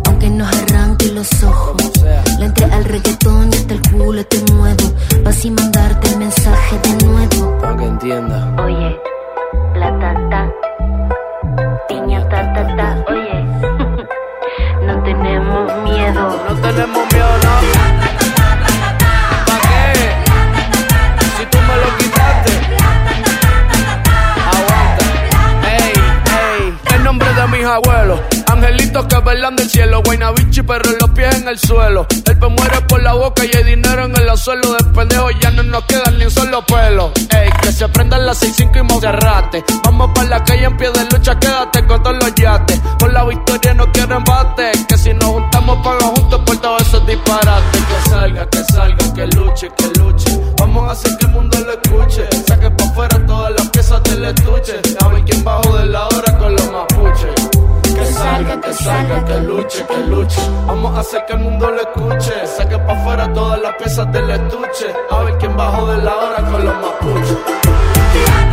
Aunque nos arranque los ojos. Le entré al reggaetón y hasta el culo te muevo. Vas y mandarte el mensaje de nuevo. Para que entienda. Oye, plata, No tenemos miedo, no. ¿Pa' qué? Si tú me lo quitaste. Aguanta. Ey, ey. El nombre de mis abuelos. Angelitos que velan del cielo. Guaynabichi, pero los pies en el suelo. El pe muere por la boca y hay dinero en el suelo. De pendejo ya no nos queda ni un solo pelo. Ey, que se prendan las 6-5 y Monserrate. Vamos para la calle en pie de lucha, quédate con todos los yates. Por la victoria no quiero embate. Que si nos juntamos, paga juntos por todos esos disparates. Que salga, que salga, que luche, que luche. Vamos a hacer que el mundo lo escuche. Saque pa' afuera todas las piezas del estuche. A ver quién bajo de la salga, que salga, que luche, que luche. Vamos a hacer que el mundo lo escuche. Saque pa' afuera todas las piezas del estuche. A ver quién bajo de la hora con los mapuches.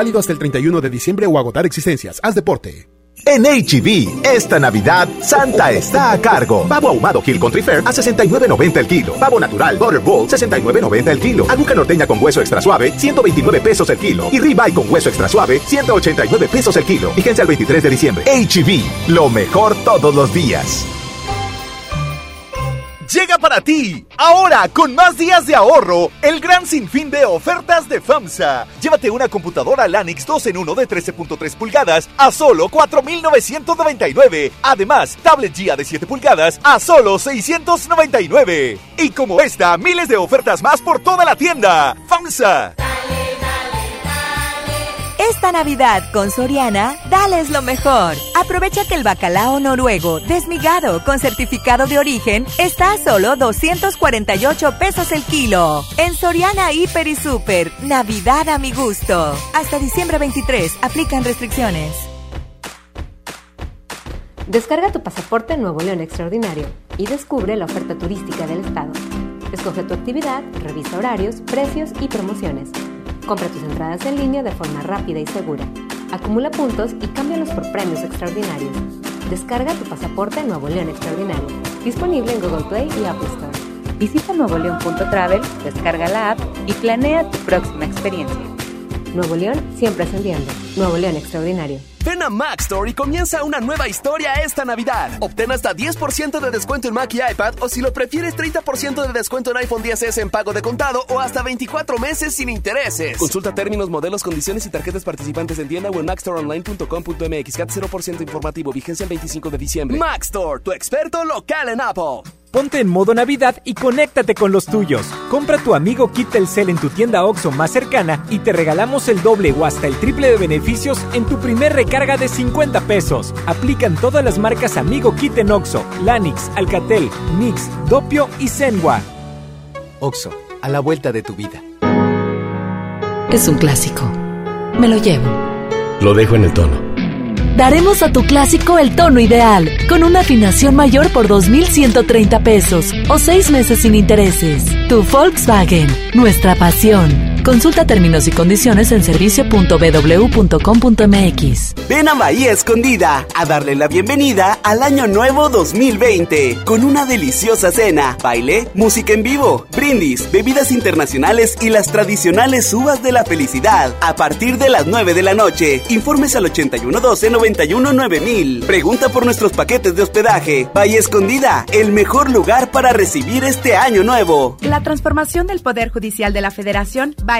Válido hasta el 31 de diciembre o agotar existencias. Haz deporte. En HB, esta Navidad, Santa está a cargo. Pavo ahumado Hill Country Fair a 69.90 el kilo. Pavo natural Butterball, 69.90 el kilo. Aguja norteña con hueso extra suave, 129 pesos el kilo. Y ribeye con hueso extra suave, 189 pesos el kilo. Fíjense al 23 de diciembre. HB, lo mejor todos los días. Llega para ti, ahora con más días de ahorro, el gran sinfín de ofertas de FAMSA. Llévate una computadora Lanix 2 en 1 de 13.3 pulgadas a solo 4.999. Además, tablet GIA de 7 pulgadas a solo 699. Y como esta, miles de ofertas más por toda la tienda. FAMSA. Esta Navidad con Soriana, dales lo mejor. Aprovecha que el bacalao noruego desmigado con certificado de origen está a solo 248 pesos el kilo. En Soriana Hiper y Super, Navidad a mi gusto. Hasta diciembre 23, aplican restricciones. Descarga tu pasaporte Nuevo León Extraordinario y descubre la oferta turística del estado. Escoge tu actividad, revisa horarios, precios y promociones. Compra tus entradas en línea de forma rápida y segura. Acumula puntos y cámbialos por premios extraordinarios. Descarga tu pasaporte Nuevo León Extraordinario. Disponible en Google Play y Apple Store. Visita nuevoleón.travel, descarga la app y planea tu próxima experiencia. Nuevo León siempre ascendiendo. Nuevo León Extraordinario. Ven a Mac Store y comienza una nueva historia esta Navidad. Obtén hasta 10% de descuento en Mac y iPad o si lo prefieres 30% de descuento en iPhone 10s en pago de contado o hasta 24 meses sin intereses. Consulta términos, modelos, condiciones y tarjetas participantes en tienda o en macstoreonline.com.mx. CAT 0% informativo. Vigencia el 25 de diciembre. Mac Store, tu experto local en Apple. Ponte en modo Navidad y conéctate con los tuyos. Compra tu amigo Kit Telcel en tu tienda OXO más cercana y te regalamos el doble o hasta el triple de beneficios en tu primer recarga de 50 pesos. Aplican todas las marcas Amigo Kit en OXO, Lanix, Alcatel, Mix, Dopio y Zenwa. OXO, a la vuelta de tu vida. Es un clásico. Me lo llevo. Lo dejo en el tono. Daremos a tu clásico el tono ideal, con una afinación mayor por 2.130 pesos o seis meses sin intereses. Tu Volkswagen, nuestra pasión. Consulta términos y condiciones en servicio.bw.com.mx. Ven a Bahía Escondida a darle la bienvenida al Año Nuevo 2020 con una deliciosa cena, baile, música en vivo, brindis, bebidas internacionales y las tradicionales uvas de la felicidad a partir de las 9 de la noche. Informes al 8112 91 9000. Pregunta por nuestros paquetes de hospedaje. Bahía Escondida, el mejor lugar para recibir este año nuevo. La transformación del Poder Judicial de la Federación va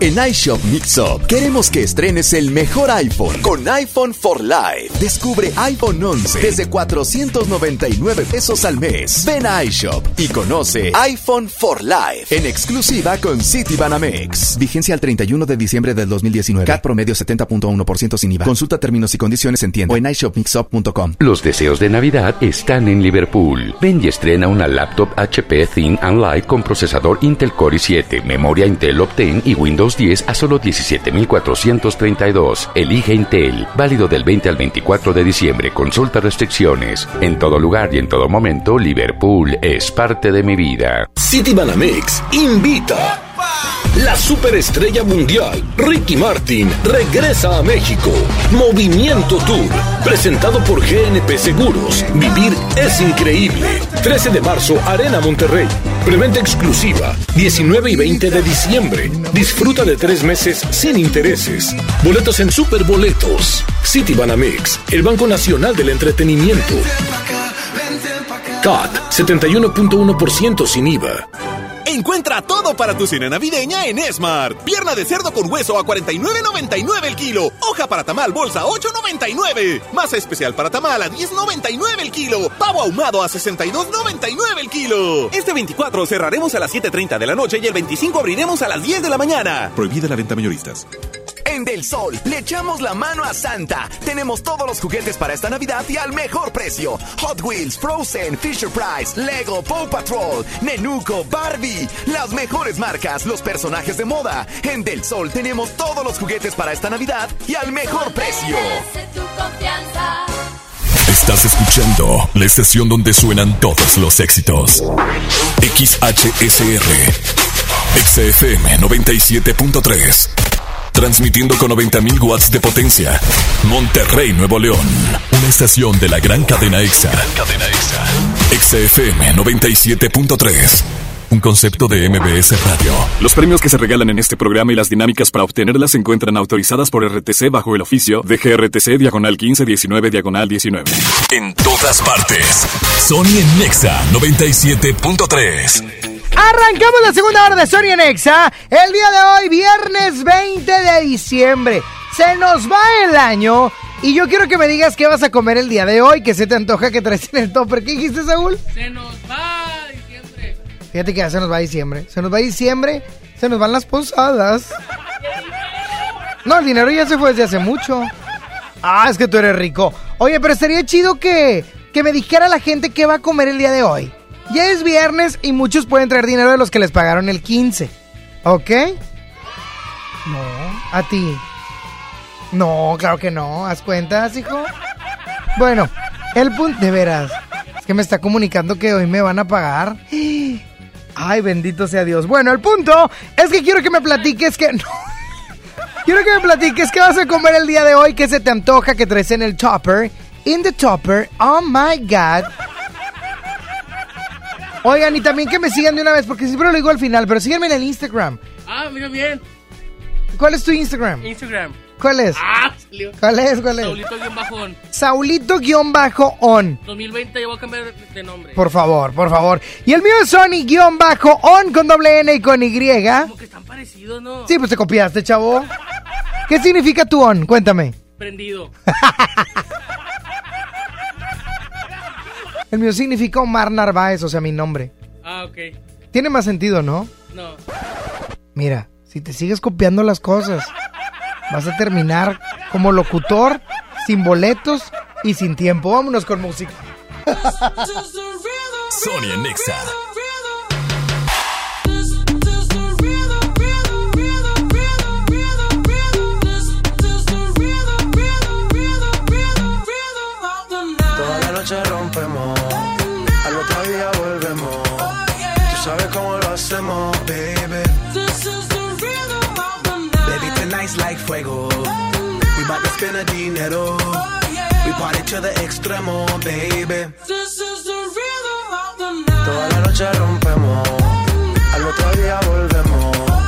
En iShop Mixup queremos que estrenes el mejor iPhone con iPhone for Life. Descubre iPhone 11 desde 499 pesos al mes. Ven a iShop y conoce iPhone for Life en exclusiva con Citibanamex. Vigencia al 31 de diciembre del 2019. CAT promedio 70.1% sin IVA. Consulta términos y condiciones en tienda o en iShopMixUp.com. Los deseos de Navidad están en Liverpool. Ven y estrena una laptop HP Thin and Light con procesador Intel Core i7, memoria Intel Optane y Windows 10 a solo 17,432. Elige Intel. Válido del 20 al 24 de diciembre. Consulta restricciones. En todo lugar y en todo momento, Liverpool es parte de mi vida. Citibanamex invita. La superestrella mundial Ricky Martin regresa a México. Movimiento Tour, presentado por GNP Seguros. Vivir es increíble. 13 de marzo, Arena Monterrey. Preventa exclusiva, 19 y 20 de diciembre. Disfruta de tres meses sin intereses. Boletos en Superboletos. Citibanamex, el Banco Nacional del Entretenimiento. CAT, 71.1% sin IVA. Encuentra todo para tu cena navideña en Smart. Pierna de cerdo con hueso a 49.99 el kilo. Hoja para tamal bolsa 8.99. Masa especial para tamal a 10.99 el kilo. Pavo ahumado a 62.99 el kilo. Este 24 cerraremos a las 7.30 de la noche y el 25 abriremos a las 10 de la mañana. Prohibida la venta mayoristas. En Del Sol le echamos la mano a Santa. Tenemos todos los juguetes para esta Navidad y al mejor precio. Hot Wheels, Frozen, Fisher Price, Lego, Paw Patrol, Nenuco, Barbie. Las mejores marcas, los personajes de moda. En Del Sol tenemos todos los juguetes para esta Navidad y al mejor precio. Estás escuchando la estación donde suenan todos los éxitos. XHSR. XFM 97.3. Transmitiendo con 90.000 watts de potencia. Monterrey, Nuevo León. Una estación de la gran cadena EXA. cadena EXA. XFM 97.3. Un concepto de MBS Radio. Los premios que se regalan en este programa y las dinámicas para obtenerlas se encuentran autorizadas por RTC bajo el oficio de GRTC Diagonal 1519 Diagonal 19. En todas partes. Sony en Nexa 97.3. Arrancamos la segunda hora de Sony en Exa. El día de hoy, viernes 20 de diciembre. Se nos va el año. Y yo quiero que me digas qué vas a comer el día de hoy, que se te antoja que traes en el topper. ¿Qué dijiste, Saúl? Se nos va diciembre. Fíjate que ya se nos va diciembre. Se nos va diciembre, se nos van las posadas. No, el dinero ya se fue desde hace mucho. Ah, es que tú eres rico. Oye, pero estaría chido que, que me dijera la gente qué va a comer el día de hoy. Ya es viernes y muchos pueden traer dinero de los que les pagaron el 15. ¿Ok? No, a ti. No, claro que no. ¿Haz cuentas, hijo? Bueno, el punto... De veras. Es que me está comunicando que hoy me van a pagar. Ay, bendito sea Dios. Bueno, el punto es que quiero que me platiques que... No. Quiero que me platiques qué vas a comer el día de hoy, qué se te antoja que traes en el topper. In the topper. Oh my God. Oigan, y también que me sigan de una vez, porque siempre lo digo al final, pero síganme en el Instagram. Ah, mira bien. ¿Cuál es tu Instagram? Instagram. ¿Cuál es? Ah, salió. ¿Cuál es? ¿Cuál es? Saulito-on. Saulito-on. 2020 ya voy a cambiar de nombre. Por favor, por favor. Y el mío es Sony-on con doble N y con Y. Como que están parecidos, ¿no? Sí, pues te copiaste, chavo. ¿Qué significa tu on? Cuéntame. Prendido. El mío significa Omar Narváez, o sea, mi nombre. Ah, ok. Tiene más sentido, ¿no? No. Mira, si te sigues copiando las cosas, vas a terminar como locutor, sin boletos y sin tiempo. Vámonos con música. Sonia Nexa. Fuego. We bout to spend a dinero. We party to the extremo, baby. This is the rhythm of the night. Toda la noche rompemos, al otro día volvemos. Oh,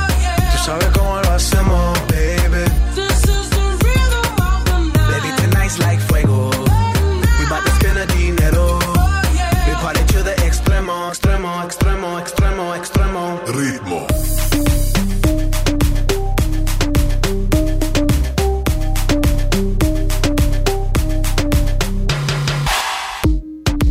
Tú sabes cómo lo hacemos,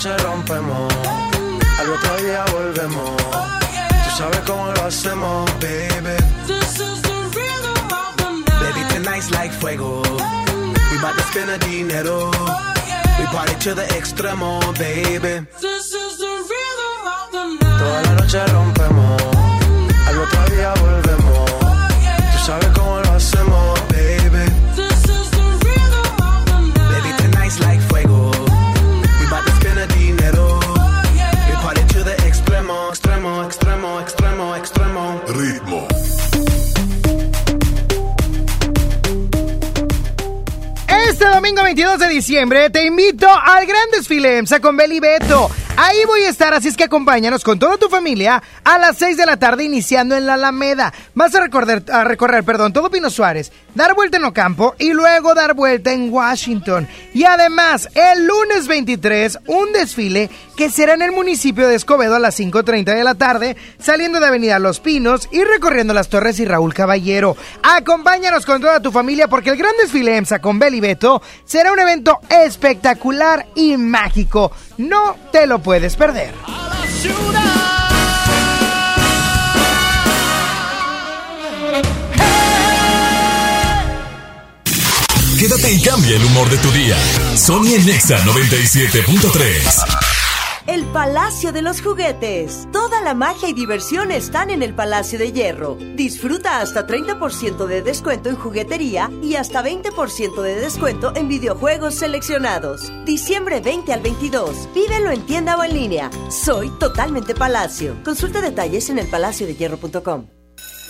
noche rompemos, al otro día volvemos. Tú sabes cómo lo hacemos, baby. Baby, tonight's like fuego. We bout to spend a dinero. We party to the extremo, baby. Toda la noche rompemos, al otro día volvemos. Tú sabes cómo domingo 22 de diciembre te invito al gran desfile EMSA con Beli Beto. Ahí voy a estar, así es que acompáñanos con toda tu familia a las 6 de la tarde iniciando en la Alameda. Vas a recorrer, a recorrer perdón, todo Pino Suárez, dar vuelta en Ocampo y luego dar vuelta en Washington. Y además, el lunes 23, un desfile que será en el municipio de Escobedo a las 5.30 de la tarde, saliendo de Avenida Los Pinos y recorriendo las Torres y Raúl Caballero. Acompáñanos con toda tu familia porque el gran desfile EMSA con Beli Beto será un evento espectacular y mágico. No te lo puedes perder. Quédate y cambia el humor de tu día. Sony Nexa 97.3. El Palacio de los Juguetes. Toda la magia y diversión están en el Palacio de Hierro. Disfruta hasta 30% de descuento en juguetería y hasta 20% de descuento en videojuegos seleccionados. Diciembre 20 al 22. Vívelo en tienda o en línea. Soy totalmente Palacio. Consulta detalles en elpalaciodehierro.com.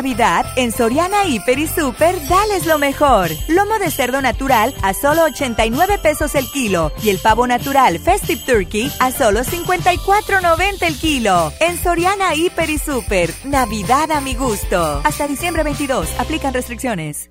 Navidad, en Soriana Hiper y Super, dales lo mejor. Lomo de cerdo natural a solo 89 pesos el kilo y el pavo natural Festive Turkey a solo 54.90 el kilo. En Soriana Hiper y Super, Navidad a mi gusto. Hasta diciembre 22, aplican restricciones.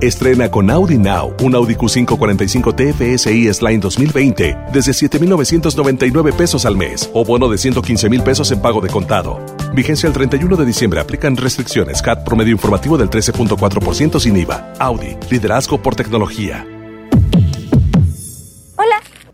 Estrena con Audi Now un Audi Q5 45 TFSI S-Line 2020 desde 7,999 pesos al mes o bono de 115 mil pesos en pago de contado. Vigencia el 31 de diciembre. Aplican restricciones. CAT promedio informativo del 13.4% sin IVA. Audi. Liderazgo por tecnología.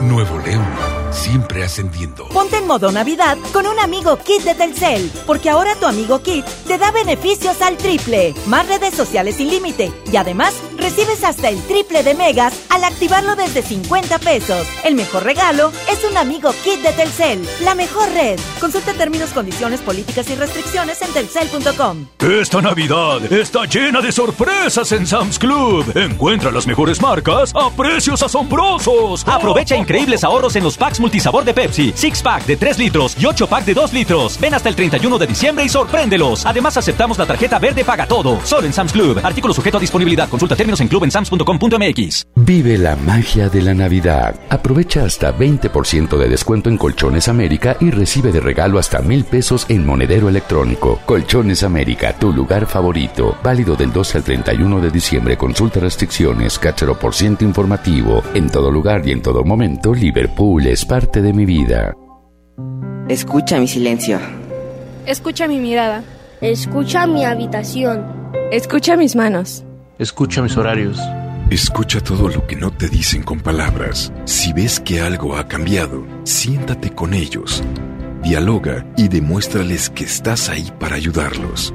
Nuevo León, siempre ascendiendo. Ponte en modo Navidad con un amigo Kit de Telcel, porque ahora tu amigo Kit te da beneficios al triple, más redes sociales sin límite y además recibes hasta el triple de megas al activarlo desde 50 pesos. El mejor regalo es un amigo Kit de Telcel, la mejor red. Consulta términos, condiciones, políticas y restricciones en telcel.com. Esta Navidad está llena de sorpresas en Sam's Club. Encuentra las mejores marcas a precios asombrosos. Aprovecha increíbles ahorros en los packs multisabor de Pepsi, Six Pack de 3 litros y 8 pack de 2 litros. Ven hasta el 31 de diciembre y sorpréndelos. Además aceptamos la tarjeta verde paga todo. Solo en Sam's Club. Artículo sujeto a disponibilidad. Consulta términos en clubensams.com.mx. Vive la magia de la Navidad. Aprovecha hasta 20% de descuento en Colchones América y recibe de regalo hasta mil pesos en monedero electrónico. Colchones América, tu lugar favorito. Válido del 12 al 31 de diciembre. Consulta restricciones, cáchero por ciento informativo. En todo lugar y en todo momento, Liverpool es parte de mi vida. Escucha mi silencio. Escucha mi mirada. Escucha mi habitación. Escucha mis manos. Escucha mis horarios. Escucha todo lo que no te dicen con palabras. Si ves que algo ha cambiado, siéntate con ellos. Dialoga y demuéstrales que estás ahí para ayudarlos.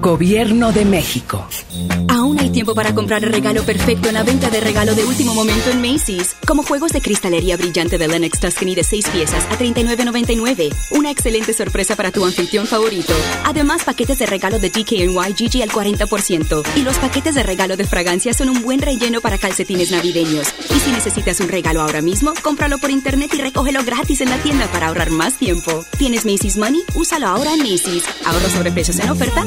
Gobierno de México. Aún hay tiempo para comprar el regalo perfecto en la venta de regalo de último momento en Macy's. Como juegos de cristalería brillante de Lennox Tuscany de 6 piezas a $39.99. Una excelente sorpresa para tu anfitrión favorito. Además, paquetes de regalo de DKNY Gigi al 40%. Y los paquetes de regalo de fragancia son un buen relleno para calcetines navideños. Y si necesitas un regalo ahora mismo, cómpralo por internet y recógelo gratis en la tienda para ahorrar más tiempo. ¿Tienes Macy's Money? Úsalo ahora en Macy's. Ahorro sobre precios en oferta,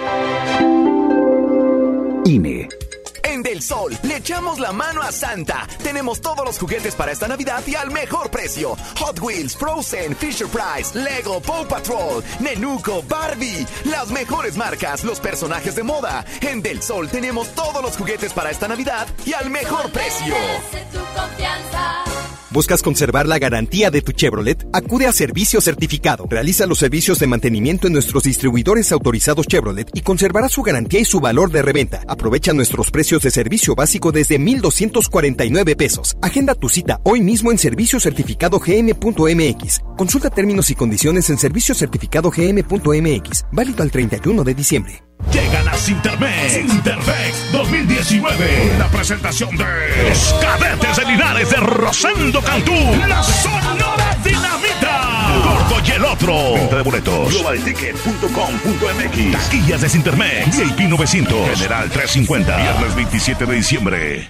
INE. Del Sol, le echamos la mano a Santa. Tenemos todos los juguetes para esta Navidad y al mejor precio. Hot Wheels, Frozen, Fisher Price, Lego, Paw Patrol, Nenuco, Barbie. Las mejores marcas, los personajes de moda. En Del Sol tenemos todos los juguetes para esta Navidad y al mejor precio. ¿Buscas conservar la garantía de tu Chevrolet? Acude a Servicio Certificado. Realiza los servicios de mantenimiento en nuestros distribuidores autorizados Chevrolet y conservará su garantía y su valor de reventa. Aprovecha nuestros precios de servicio básico desde 1,249 pesos. Agenda tu cita hoy mismo en serviciocertificadogm.mx. Consulta términos y condiciones en serviciocertificadogm.mx. Válido al 31 de diciembre. Llegan a Sintermex. Sintermex 2019. La presentación de los cadetes de Linares de Rosendo Cantú. La Sonora Dinamita. Gordo y el otro. Venta de boletos. Globalticket.com.mx. Taquillas de Sintermex. VIP 900. General 350. Viernes 27 de diciembre.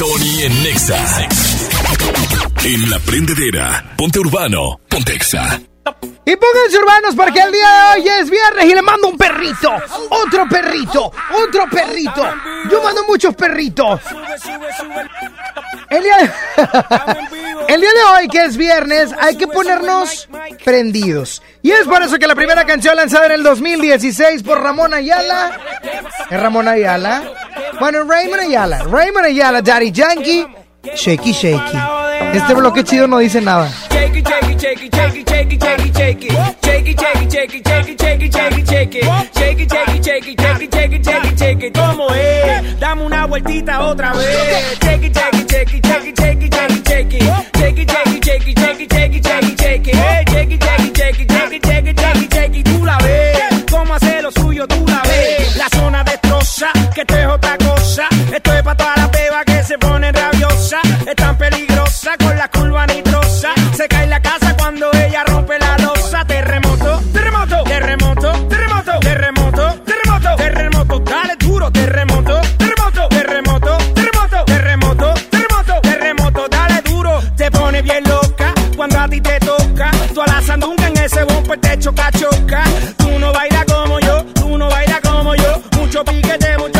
Sony en Nexa. En la prendedera. Ponte urbano. Ponte Exa. Y pónganse urbanos porque el día de hoy es viernes y le mando un perrito, otro perrito, otro perrito. Yo mando muchos perritos. El día, de... el día de hoy, que es viernes, hay que ponernos prendidos. Y es por eso que la primera canción lanzada en el 2016 por Ramón Ayala. ¿Es Ramón Ayala? Bueno, Raymond Ayala. Raymond Ayala, Daddy Yankee, Shaky Shaky. Este bloque chido no dice nada. Shake it, shake it, shake it, shake it, shake it, shake it, shake it. Shake it, shake it, shake it, shake it, shake it, shake it, shake it. Shake it, shake it, shake it, shake it, shake it, shake it, shake it. ¿Cómo es? Dame una vueltita otra vez. Shake it, shake it, shake it, shake it, shake it, shake it, shake it. Shake it, shake it, shake it, shake it, shake it, shake it, shake it. Shake it, shake it, shake it, shake it, shake it, shake. Tú la ves. ¿Cómo lo suyo? Tú la ves. La zona destroza, que esto es otra cosa. Esto es que se. Es tan peligrosa con la curva cuando ella rompe la losa. Terremoto, terremoto, terremoto, terremoto, terremoto, terremoto, terremoto. Dale duro, terremoto, terremoto, terremoto, terremoto, terremoto, terremoto, terremoto. Dale duro, te pone bien loca cuando a ti te toca. Tú a la sandunga en ese bumper te choca, choca. Tú no bailas como yo, tú no bailas como yo. Mucho piquete, mucho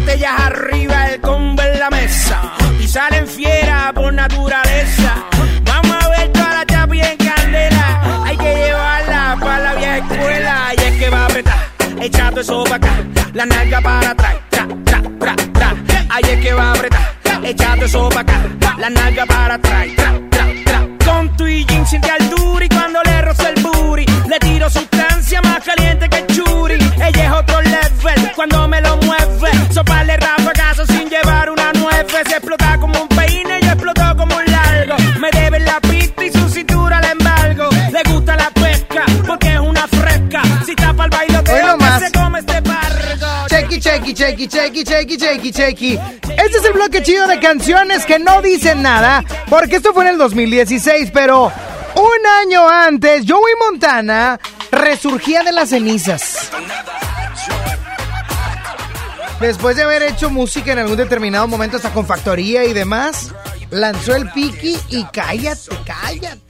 botellas arriba, el combo en la mesa. Y salen fiera por naturaleza. Vamos a ver toda la chapi en candela. Hay que llevarla para la vieja escuela. Y es que va a apretar, echando eso para acá. La nalga para atrás. Tra, es que va a apretar, echando eso para acá. La nalga para atrás. Con tu y jean altura Chequi, chequi, chequi, chequi, chequi. Este es el bloque chido de canciones que no dicen nada, porque esto fue en el 2016, pero un año antes, Joey Montana resurgía de las cenizas. Después de haber hecho música en algún determinado momento, hasta con factoría y demás, lanzó el Piki y cállate, cállate.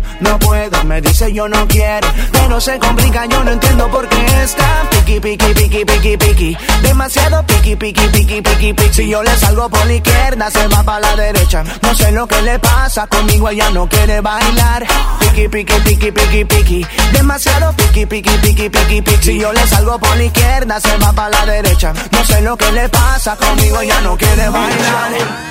No puedo, me dice yo no quiero. Pero se complica, yo no entiendo por qué está piqui, piqui, piqui, piqui, piqui. Demasiado piqui, piqui, piqui, piqui, piqui. Si yo le salgo por la izquierda, se va para la derecha. No sé lo que le pasa, conmigo ella no quiere bailar. Piqui, piqui, piqui, piqui, piqui. Demasiado piqui, piqui, piqui, piqui, piqui. Si yo le salgo por la izquierda, se va para la derecha. No sé lo que le pasa, conmigo ella no quiere bailar.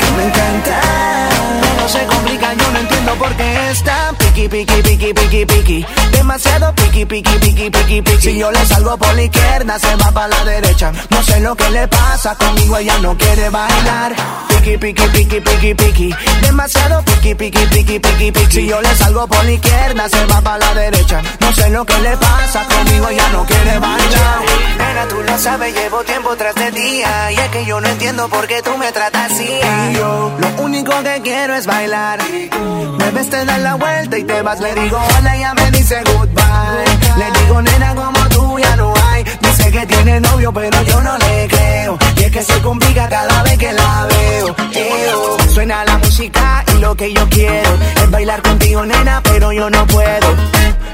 me encanta. No se complica, yo no entiendo por qué está piqui, piqui, piqui, piqui, piqui. Demasiado piqui, piqui, piqui, piqui, piqui. Si yo le salgo por la izquierda, se va para la derecha. No sé lo que le pasa, conmigo ella no quiere bailar. Piqui, piqui, piqui, piqui, piqui. Demasiado piqui, piqui, piqui, piqui, piqui. Si yo le salgo por la izquierda, se va para la derecha. No sé lo que le pasa, conmigo ella no quiere bailar. Nena, tú lo sabes, llevo tiempo tras de día. Y es que yo no entiendo por qué tú me tratas así. Y yo, lo único que quiero es bailar. Me ves, te das la vuelta y te vas. Le digo hola, ella me dice goodbye. Le digo nena, como tú. Que tiene novio, pero yo no le creo. Y es que se complica cada vez que la veo. Eo. Suena la música y lo que yo quiero es bailar contigo, nena, pero yo no puedo.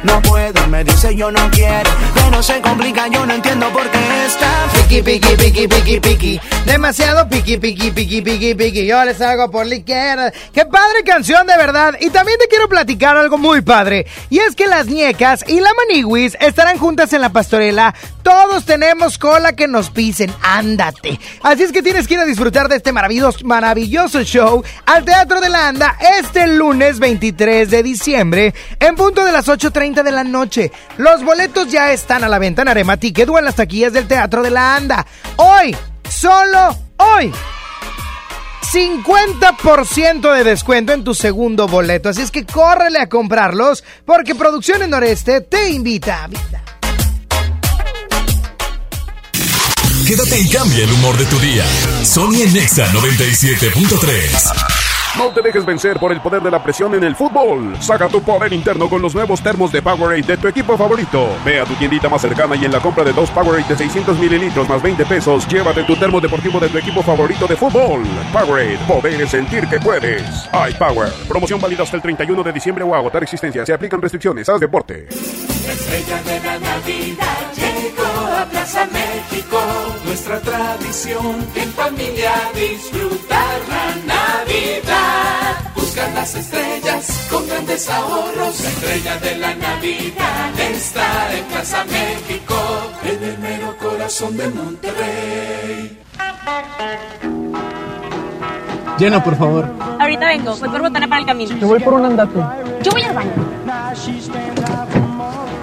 No puedo, me dice yo no quiero. Pero se complica, yo no entiendo por qué está Piqui, piqui, piqui, piqui, piqui. Demasiado piqui, piqui, piqui, piqui, piqui. Yo les hago por la izquierda. Qué padre canción, de verdad. Y también te quiero platicar algo muy padre. Y es que las ñecas y la maniwis estarán juntas en la pastorela. Todos tenemos cola que nos pisen. Ándate. Así es que tienes que ir a disfrutar de este maravilloso, show al Teatro de la Anda este lunes 23 de diciembre en punto de las 8.30 de la noche. Los boletos ya están a la venta en Arema Ticket o en las taquillas del Teatro de la Anda. Hoy, solo hoy. 50% de descuento en tu segundo boleto. Así es que córrele a comprarlos porque Producciones Noreste te invita. Quédate y cambia el humor de tu día. Sony en Nexa 97.3. No te dejes vencer por el poder de la presión en el fútbol. Saca tu poder interno con los nuevos termos de Powerade de tu equipo favorito. Ve a tu tiendita más cercana y en la compra de dos Powerade de 600 mililitros más 20 pesos, llévate tu termo deportivo de tu equipo favorito de fútbol. Powerade, poder es sentir que puedes. iPower. Promoción válida hasta el 31 de diciembre o agotar existencia. Se aplican restricciones. Haz deporte. La estrella de la Navidad llegó a Plaza México. Nuestra tradición en familia disfrutar la Navidad. Buscan las estrellas con grandes ahorros. La estrella de la Navidad está en Plaza México, en el mero corazón de Monterrey. Llena, por favor. Ahorita vengo, voy por botana para el camino. Te voy por un andate. Yo voy al baño.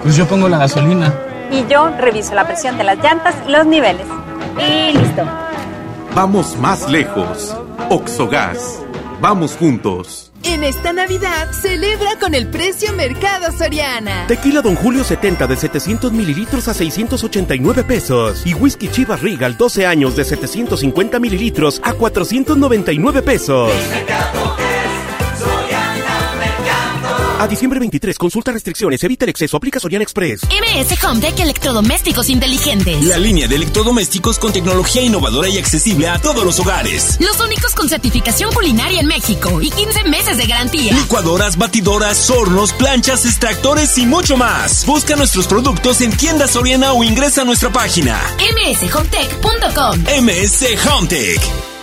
Pues yo pongo la gasolina. Y yo reviso la presión de las llantas y los niveles. Y listo. Vamos más lejos. Oxogas. Vamos juntos. En esta Navidad, celebra con el precio Mercado Soriana. Tequila Don Julio 70 de 700 mililitros a 689 pesos. Y whisky Chivas Regal 12 años de 750 mililitros a 499 pesos. A diciembre 23, consulta restricciones, evita el exceso, aplica Soriana Express. MS Hometech Electrodomésticos Inteligentes. La línea de electrodomésticos con tecnología innovadora y accesible a todos los hogares. Los únicos con certificación culinaria en México y 15 meses de garantía. Licuadoras, batidoras, hornos, planchas, extractores y mucho más. Busca nuestros productos en tiendas Soriana o ingresa a nuestra página. mshometech.com MS Hometech.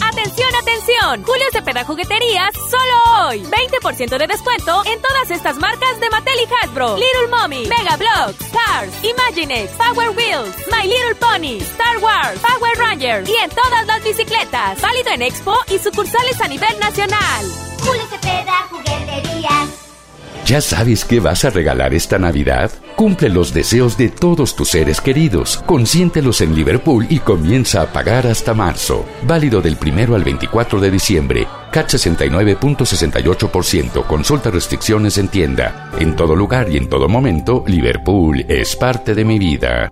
Atención, atención. Julio Cepeda Jugueterías solo hoy. 20% de descuento en todas estas marcas de Mattel y Hasbro. Little Mommy, Mega Bloks, Cars, Imaginext, Power Wheels, My Little Pony, Star Wars, Power Rangers y en todas las bicicletas. Válido en Expo y sucursales a nivel nacional. Julio Cepeda, jugueterías. ¿Ya sabes qué vas a regalar esta Navidad? Cumple los deseos de todos tus seres queridos. Consiéntelos en Liverpool y comienza a pagar hasta marzo. Válido del primero al 24 de diciembre. CAT 69.68%. Consulta restricciones en tienda. En todo lugar y en todo momento, Liverpool es parte de mi vida.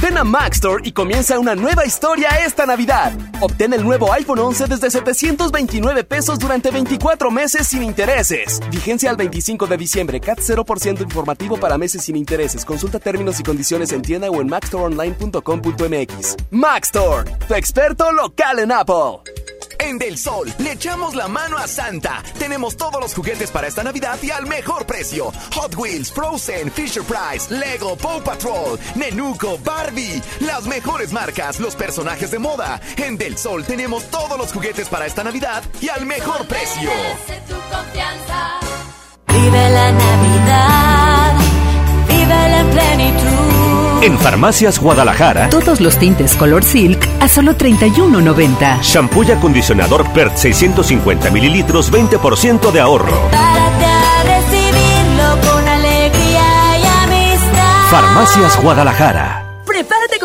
Ven a Maxstore y comienza una nueva historia esta Navidad. Obtén el nuevo iPhone 11 desde 729 pesos durante 24 meses sin intereses. Vigencia al 25 de diciembre. CAT 0% informativo para meses sin intereses. Consulta términos y condiciones en tienda o en maxstoreonline.com.mx. Maxstore, tu experto local en Apple. En Del Sol, le echamos la mano a Santa. Tenemos todos los juguetes para esta Navidad y al mejor precio. Hot Wheels, Frozen, Fisher Price, Lego, Paw Patrol, Nenuco, Barbie. Las mejores marcas, los personajes de moda. En Del Sol tenemos todos los juguetes para esta Navidad y al mejor precio. Vive la Navidad, vive la plenitud. En Farmacias Guadalajara, Todos los tintes color silk a solo 31.90. shampoo y acondicionador PERT 650 mililitros, 20% de ahorro. Párate a recibirlo con alegría y amistad. Farmacias Guadalajara.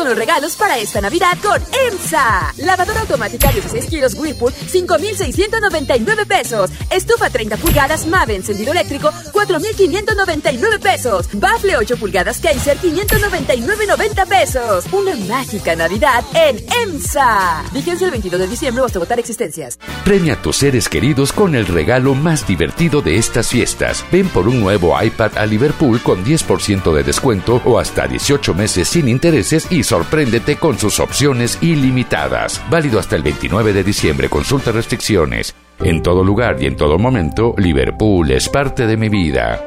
Los regalos para esta Navidad con EMSA. Lavadora automática 16 kilos Whirlpool, 5,699 pesos. Estufa 30 pulgadas Mave encendido eléctrico, 4,599 pesos. Bafle 8 pulgadas Kaiser, 599,90 pesos. Una mágica Navidad en EMSA. Vigencia el 22 de diciembre hasta votar existencias. Premia a tus seres queridos con el regalo más divertido de estas fiestas. Ven por un nuevo iPad a Liverpool con 10% de descuento o hasta 18 meses sin intereses y sorpréndete con sus opciones ilimitadas. Válido hasta el 29 de diciembre. Consulta restricciones. En todo lugar y en todo momento, Liverpool es parte de mi vida.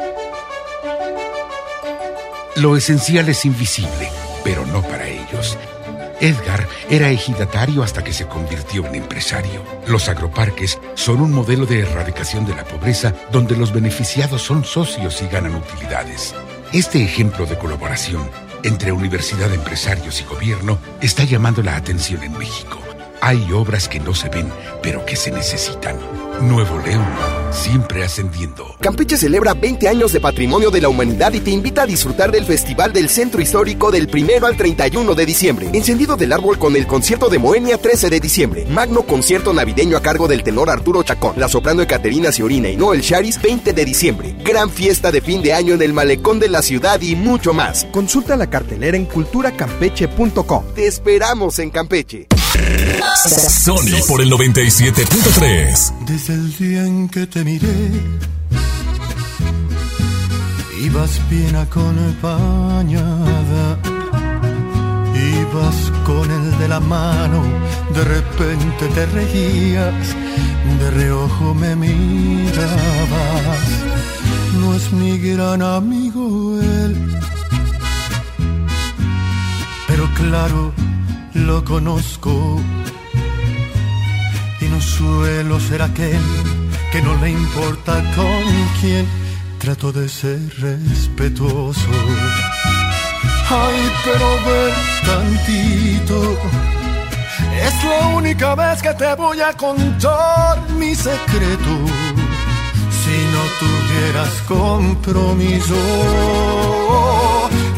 Lo esencial es invisible, pero no para ellos. Edgar era ejidatario hasta que se convirtió en empresario. Los agroparques son un modelo de erradicación de la pobreza donde los beneficiados son socios y ganan utilidades. Este ejemplo de colaboración entre universidad, empresarios y gobierno está llamando la atención en México. Hay obras que no se ven, pero que se necesitan. Nuevo León, siempre ascendiendo. Campeche celebra 20 años de patrimonio de la humanidad y te invita a disfrutar del Festival del Centro Histórico del 1 al 31 de diciembre. Encendido del árbol con el concierto de Moenia 13 de diciembre. Magno concierto navideño a cargo del tenor Arturo Chacón. La soprano Ecaterina Ciorina y Noel Charis 20 de diciembre. Gran fiesta de fin de año en el malecón de la ciudad y mucho más. Consulta la cartelera en culturacampeche.com. Te esperamos en Campeche. Sony por el 97.3. Desde el día en que te miré, ibas bien acompañada. Ibas con el de la mano, de repente te reías, de reojo me mirabas. No es mi gran amigo él, pero claro, lo conozco y no suelo ser aquel que no le importa con quién trato de ser respetuoso. Ay, pero ven tantito. Es la única vez que te voy a contar mi secreto. Si no tuvieras compromiso,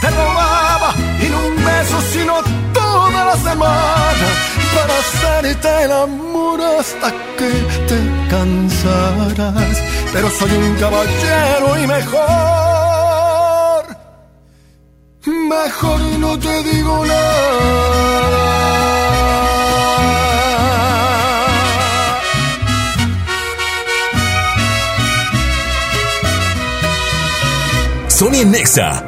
te robaba y no un beso, sino toda la semana para hacerte el amor hasta que te cansarás. Pero soy un caballero y mejor, mejor no te digo nada. Sony Nexa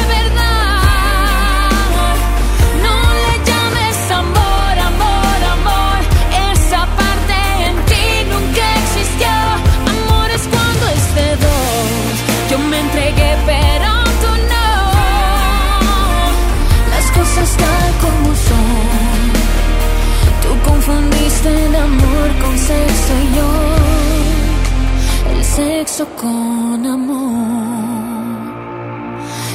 sexo yo. El sexo con amor.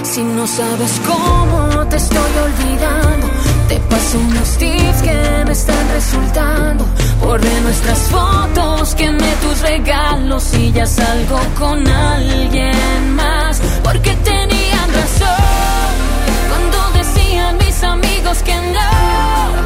Si no sabes cómo te estoy olvidando, te paso unos tips que me están resultando. Borré nuestras fotos, quemé tus regalos y ya salgo con alguien más. Porque tenían razón cuando decían mis amigos que no,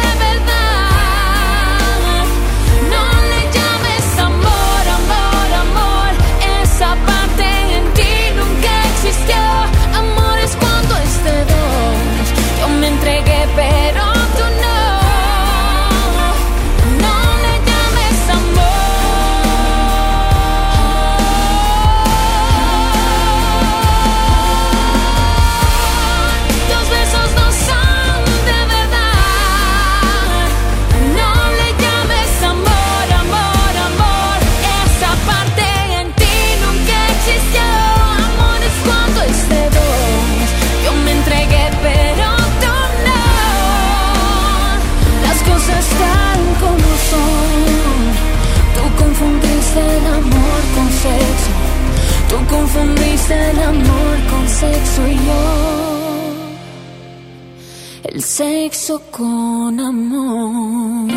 sexo con amor.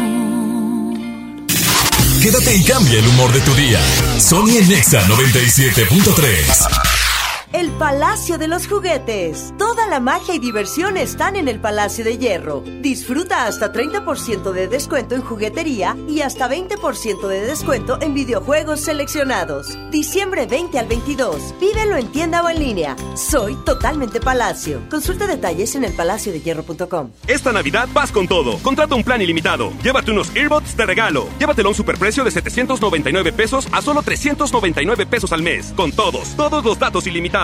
Quédate y cambia el humor de tu día. Sony Nexa 97.3. el Palacio de los Juguetes. Toda la magia y diversión están en el Palacio de Hierro. Disfruta hasta 30% de descuento en juguetería y hasta 20% de descuento en videojuegos seleccionados. Diciembre 20 al 22. Pídelo en tienda o en línea. Soy totalmente Palacio. Consulta detalles en elpalaciodehierro.com. Esta Navidad vas con todo. Contrata un plan ilimitado. Llévate unos earbuds de regalo. Llévatelo a un superprecio de 799 pesos a solo 399 pesos al mes. Con todos, todos los datos ilimitados.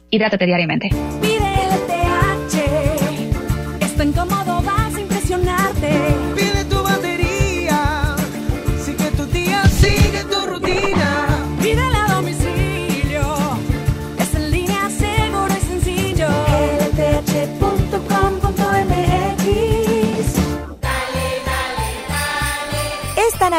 Hidrátate diariamente. Pide LTH. Es tan cómodo,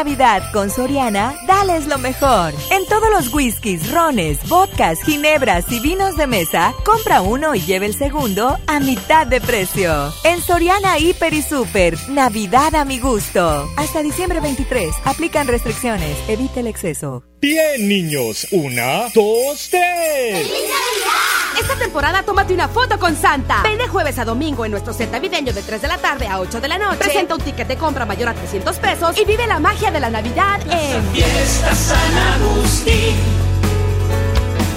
Navidad con Soriana, dales lo mejor. En todos los whiskies, rones, vodkas, ginebras y vinos de mesa, compra uno y lleve el segundo a mitad de precio. En Soriana Hiper y Super, Navidad a mi gusto. Hasta diciembre 23, aplican restricciones, evite el exceso. Bien, niños. Una, dos, tres. Esta temporada tómate una foto con Santa. Ven de jueves a domingo en nuestro set navideño de 3 de la tarde a 8 de la noche. Presenta un ticket de compra mayor a 300 pesos y vive la magia de la Navidad en Fiesta San Agustín.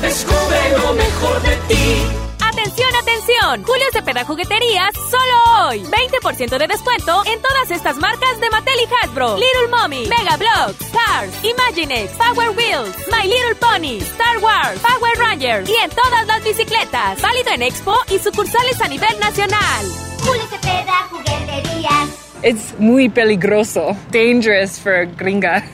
Descubre lo mejor de ti. ¡Atención, atención! Julio Cepeda Jugueterías, solo hoy. 20% de descuento en todas estas marcas de Mattel y Hasbro. Little Mommy, Mega Bloks, Cars, Imaginext, Power Wheels, My Little Pony, Star Wars, Power Rangers y en todas las bicicletas. Válido en Expo y sucursales a nivel nacional. Julio Cepeda, jugueterías. Es muy peligroso. Dangerous for gringa.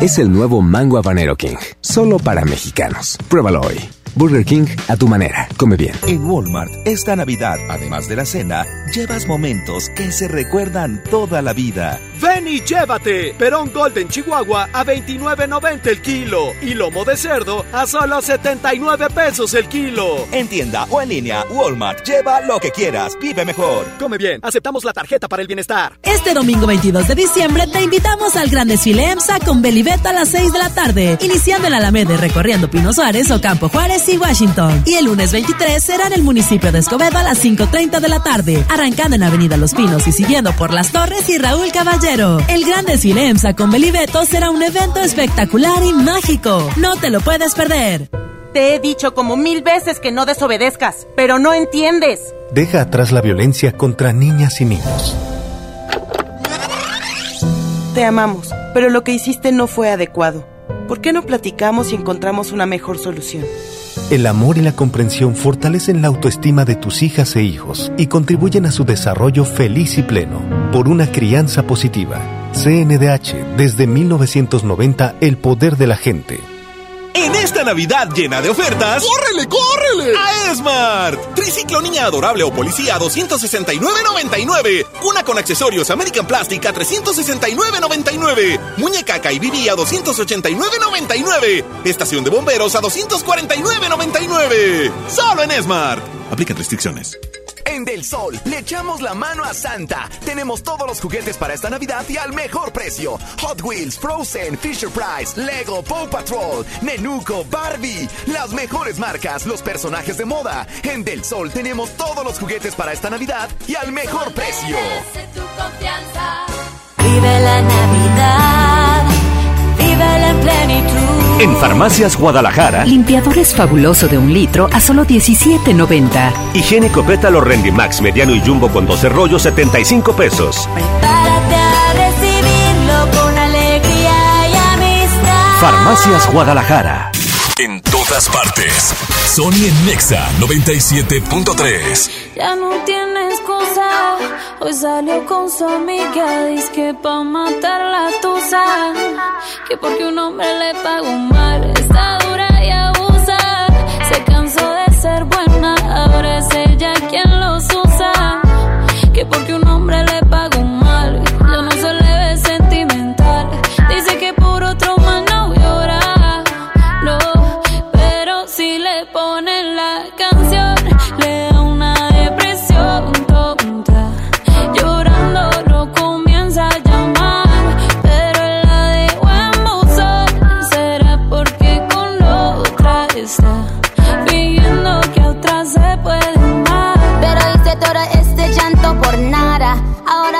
Es el nuevo Mango Habanero King, solo para mexicanos. Pruébalo hoy. Burger King a tu manera. Come bien. En Walmart, esta Navidad, además de la cena, llevas momentos que se recuerdan toda la vida. Ven y llévate Perón Golden Chihuahua a 29.90 el kilo y lomo de cerdo a solo 79 pesos el kilo. En tienda o en línea, Walmart, lleva lo que quieras, vive mejor. Come bien, aceptamos la tarjeta para el bienestar. Este domingo 22 de diciembre te invitamos al gran desfile EMSA con Beliveta a las 6 de la tarde, iniciando en Alameda y recorriendo Pino Suárez, Ocampo Juárez y Washington. Y el lunes 23 será en el municipio de Escobedo a las 5.30 de la tarde, arrancando en Avenida Los Pinos y siguiendo por Las Torres y Raúl Caballero. El gran desfile EMSA con Belibeto será un evento espectacular y mágico. No te lo puedes perder. Te he dicho como mil veces que no desobedezcas, pero no entiendes. Deja atrás la violencia contra niñas y niños. Te amamos, pero lo que hiciste no fue adecuado. ¿Por qué no platicamos y encontramos una mejor solución? El amor y la comprensión fortalecen la autoestima de tus hijas e hijos y contribuyen a su desarrollo feliz y pleno. Por una crianza positiva. CNDH, desde 1990, el poder de la gente. Esta Navidad llena de ofertas, ¡córrele, córrele! A Esmart. Triciclo niña adorable o policía a 269.99. Cuna con accesorios American Plastic a 369.99. Muñeca Kaibibi a 289.99. Estación de bomberos a 249.99. Solo en Esmart. Aplican restricciones. En Del Sol le echamos la mano a Santa. Tenemos todos los juguetes para esta Navidad y al mejor precio. Hot Wheels, Frozen, Fisher Price, Lego, Paw Patrol, Nenuco, Barbie. Las mejores marcas, los personajes de moda. En Del Sol tenemos todos los juguetes para esta Navidad y al mejor precio. Vive la Navidad, en plenitud. En Farmacias Guadalajara, Limpiadores fabuloso de un litro a solo 17.90. higiénico pétalo Rendimax mediano y jumbo con 12 rollos 75 pesos. Prepárate a recibirlo con alegría y amistad. Farmacias Guadalajara. En partes. Sony en Nexa 97.3. Ya no tiene excusa. Hoy salió con su amiga. Dice que pa' matar la tusa. Que porque un hombre le pagó mal. Está dura y abusa. Se cansó de ser buena. Ahora es ella quien los usa. Que porque un hombre.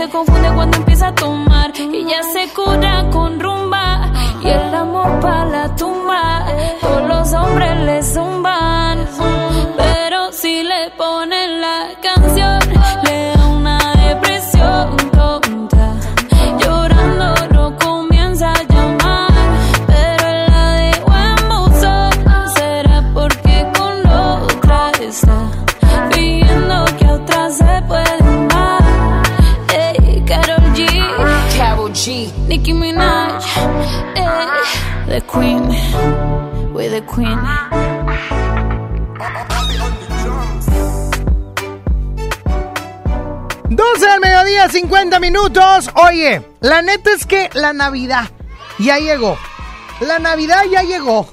se confunde cuando empieza a tomar. Y ya se cura con rumba. Y el amor para la tumba. Todos los hombres le zumban, pero si le ponen Queen, we're the Queen. 12 del mediodía, 50 minutos. Oye, la neta es que la Navidad ya llegó. La Navidad ya llegó.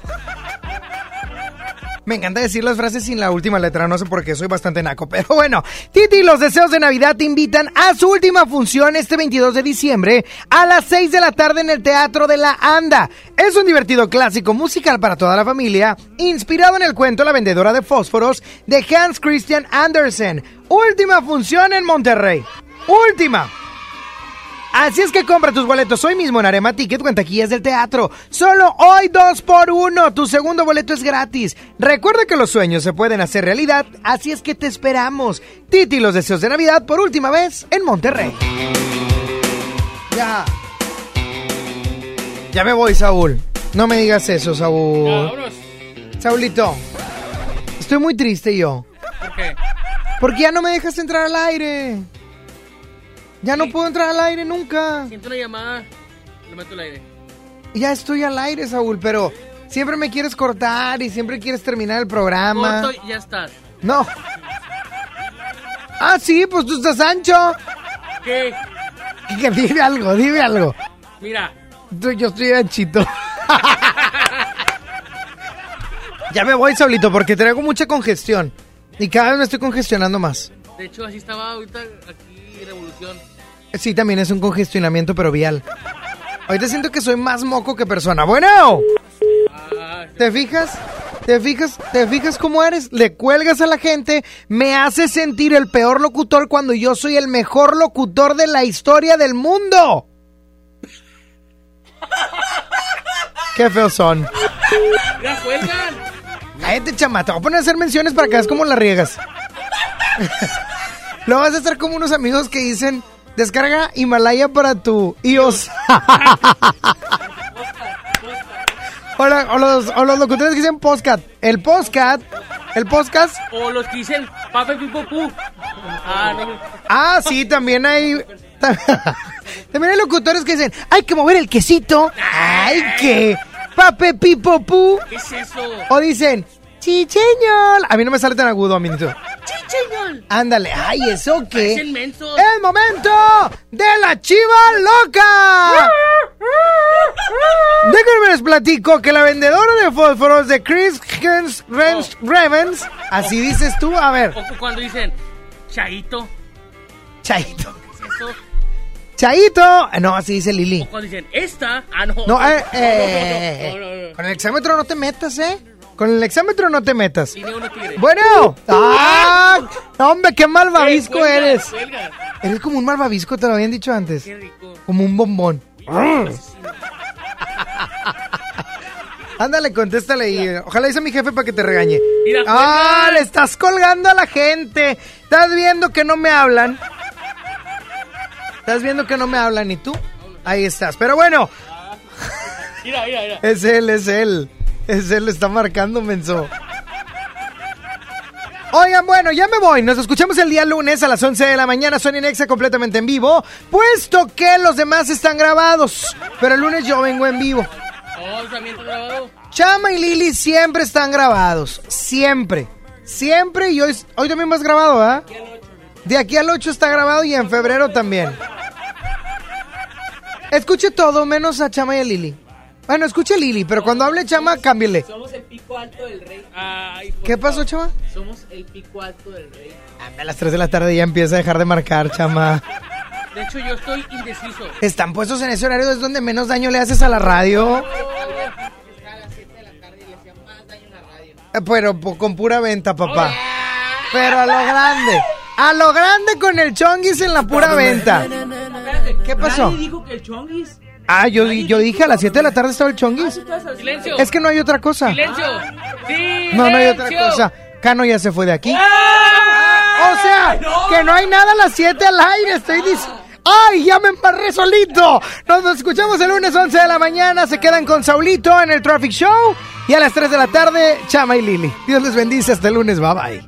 Me encanta decir las frases sin la última letra, no sé por qué, soy bastante naco. Pero bueno, Titi los deseos de Navidad te invitan a su última función este 22 de diciembre a las 6 de la tarde en el Teatro de la Anda. Es un divertido clásico musical para toda la familia, inspirado en el cuento La vendedora de fósforos de Hans Christian Andersen. Última función en Monterrey. Última. Así es que compra tus boletos hoy mismo en Arema Ticket taquillas del teatro. Solo hoy dos por uno. Tu segundo boleto es gratis. Recuerda que los sueños se pueden hacer realidad, así es que te esperamos. Titi los deseos de Navidad por última vez en Monterrey. Ya. Ya me voy, Saúl. No me digas eso, Saúl. Saulito. Estoy muy triste yo. ¿Por qué? Porque ya no me dejas entrar al aire. Ya no puedo entrar al aire nunca. Siento una llamada, lo meto al aire. Ya estoy al aire, Saúl, pero siempre me quieres cortar y siempre quieres terminar el programa. Corto y ya estás. No. Ah, sí, pues tú estás ancho. ¿Qué? Que dime algo, dime algo. Mira, Tú- Yo estoy anchito. ya me voy, Saulito, porque traigo mucha congestión. Y cada vez me estoy congestionando más. de hecho así estaba ahorita aquí Revolución. Sí, también es un congestionamiento, pero vial. Ahorita siento que soy más moco que persona. Bueno. ¿Te fijas? ¿Te fijas? ¿Te fijas cómo eres? Le cuelgas a la gente, me hace sentir el peor locutor cuando yo soy el mejor locutor de la historia del mundo. Qué feos son. ¡Ya cuelgan! Cállate, chama. Te voy a poner a hacer menciones para que veas cómo la riegas. Lo vas a hacer como unos amigos que dicen, descarga Himalaya para tu iOS. o, la- o los, o los locutores que dicen postcat. El postcat, el podcast. O los que dicen Pape Pipo Pu. Ah, no. Ah, sí, también hay... También hay locutores que dicen, hay que mover el quesito. Hay que... Pape pipo pu. ¿Qué es eso? O dicen, chicheñol. A mí no me sale tan agudo, Aminito. ¡Chicheñol! Ándale, ay, ¿eso qué? ¡El momento de la chiva loca! Déjenme les platico que la vendedora de fósforos de Chris Revens, Revens, Revens. Así dices tú, a ver. O cuando dicen Chaito. Chaito. ¿qué es eso? Chaito. No, así dice Lili. O cuando dicen esta. Ah, no. No, eh, no, eh, no, no, no. Con el exámetro no te metas, ¿eh? Con el exámetro no te metas. Bueno. ¡Ah! Hombre, qué malvavisco eres. Eres como un malvavisco, te lo habían dicho antes. Qué rico. Como un bombón. Ándale, contéstale y eh, ojalá dice mi jefe para que te regañe. Mira, ¡Ah! Le estás colgando a la gente. Estás viendo que no me hablan. Estás viendo que no me hablan y tú. Ahí estás. Pero bueno, Mira, mira, mira. es él, es él. Es él, está marcando, menso. Oigan, bueno, ya me voy. Nos escuchamos el día lunes a las 11 de la mañana. Sony Nexa completamente en vivo. Puesto que los demás están grabados. Pero el lunes yo vengo en vivo. Oh, grabado. Chama y Lili siempre están grabados. Siempre. Siempre. Y hoy, hoy también vas grabado, ¿ah? De aquí al 8 está grabado y en febrero también. Escuche todo menos a Chama y a Lili. Bueno, escuche a Lili, pero cuando hable Chama, cámbiale. Somos el pico alto del rey. Ay, por ¿Qué pasó, favor. Chama? Somos el pico alto del rey. A las 3 de la tarde ya empieza a dejar de marcar, Chama. De hecho, yo estoy indeciso. Están puestos en ese horario, es donde menos daño le haces a la radio. Eh, Pero con pura venta, papá. Pero a lo grande. A lo grande con el chonguis en la pura venta. ¿Qué pasó? Nadie dijo que el chonguis. Ah, yo, di- yo dije a las 7 de la tarde estaba el chonguis. Silencio. Es que no hay otra cosa. Silencio. No, no hay otra cosa. Cano ya se fue de aquí. O sea, que no hay nada a las 7 al aire. Estoy diciendo. ¡Ay, ya me embarré solito! Nos escuchamos el lunes 11 de la mañana. Se quedan con Saulito en el Traffic Show. Y a las 3 de la tarde, Chama y Lili. Dios les bendice. Hasta el lunes. Bye bye.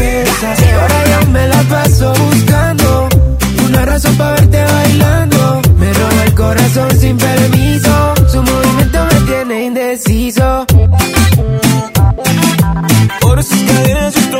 tequila y ahora yo me la paso buscando una razón para verte bailando. Me roba el corazón sin permiso. Su movimiento me tiene indeciso. Por sus cadenas yo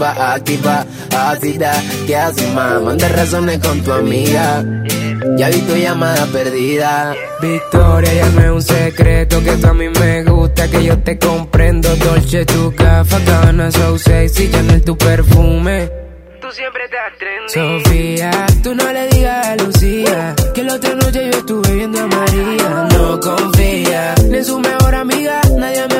motiva, activa, ácida. ¿Qué haces, más? Manda razones con tu amiga. Ya vi tu llamada perdida. Victoria, ya no es un secreto que tú a mí me gusta, que yo te comprendo. Dolce, tu gafa, cabana, so sexy, Chanel, tu perfume. Tú siempre te atrendes. Sofía, tú no le digas a Lucía que la otra noche yo estuve viendo a María. No confía ni en su mejor amiga, nadie me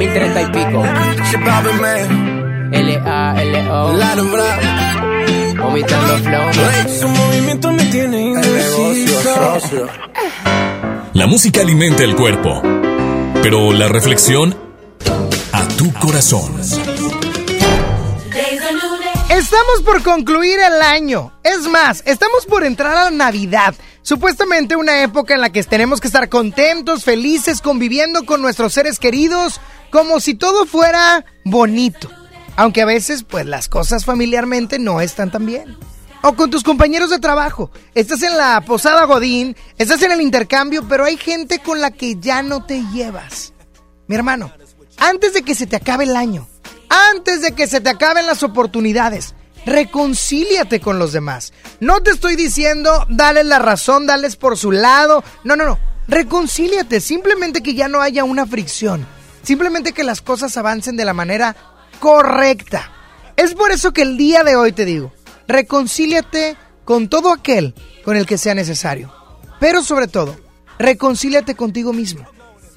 2030 y pico. L-A-L-O. Vomitando flow. Su movimiento me tiene indeciso. La música alimenta el cuerpo, pero la reflexión a tu corazón. Estamos por concluir el año. Es más, estamos por entrar a la Navidad. Supuestamente una época en la que tenemos que estar contentos, felices, conviviendo con nuestros seres queridos, como si todo fuera bonito. Aunque a veces, pues las cosas familiarmente no están tan bien. O con tus compañeros de trabajo. Estás en la posada Godín, estás en el intercambio, pero hay gente con la que ya no te llevas. Mi hermano, antes de que se te acabe el año, antes de que se te acaben las oportunidades, reconcíliate con los demás. No te estoy diciendo dale la razón, dales por su lado. No, no, no. Reconcíliate. Simplemente que ya no haya una fricción. Simplemente que las cosas avancen de la manera correcta. Es por eso que el día de hoy te digo, reconcíliate con todo aquel con el que sea necesario. Pero sobre todo, reconcíliate contigo mismo.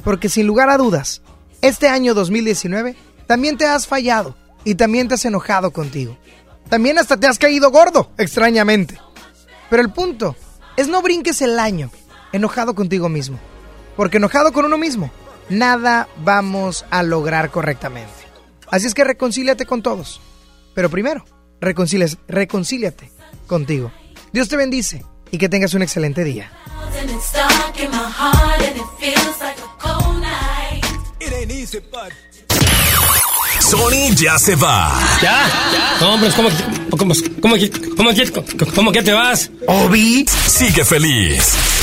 Porque sin lugar a dudas, este año 2019 también te has fallado y también te has enojado contigo. También hasta te has caído gordo, extrañamente. Pero el punto es no brinques el año enojado contigo mismo. Porque enojado con uno mismo, nada vamos a lograr correctamente. Así es que reconcíliate con todos. Pero primero, reconcíliate, contigo. Dios te bendice y que tengas un excelente día. Sony ya se va. ¿Ya? No, hombre, ¿cómo, cómo, cómo, cómo, cómo que te vas? Obi sigue feliz.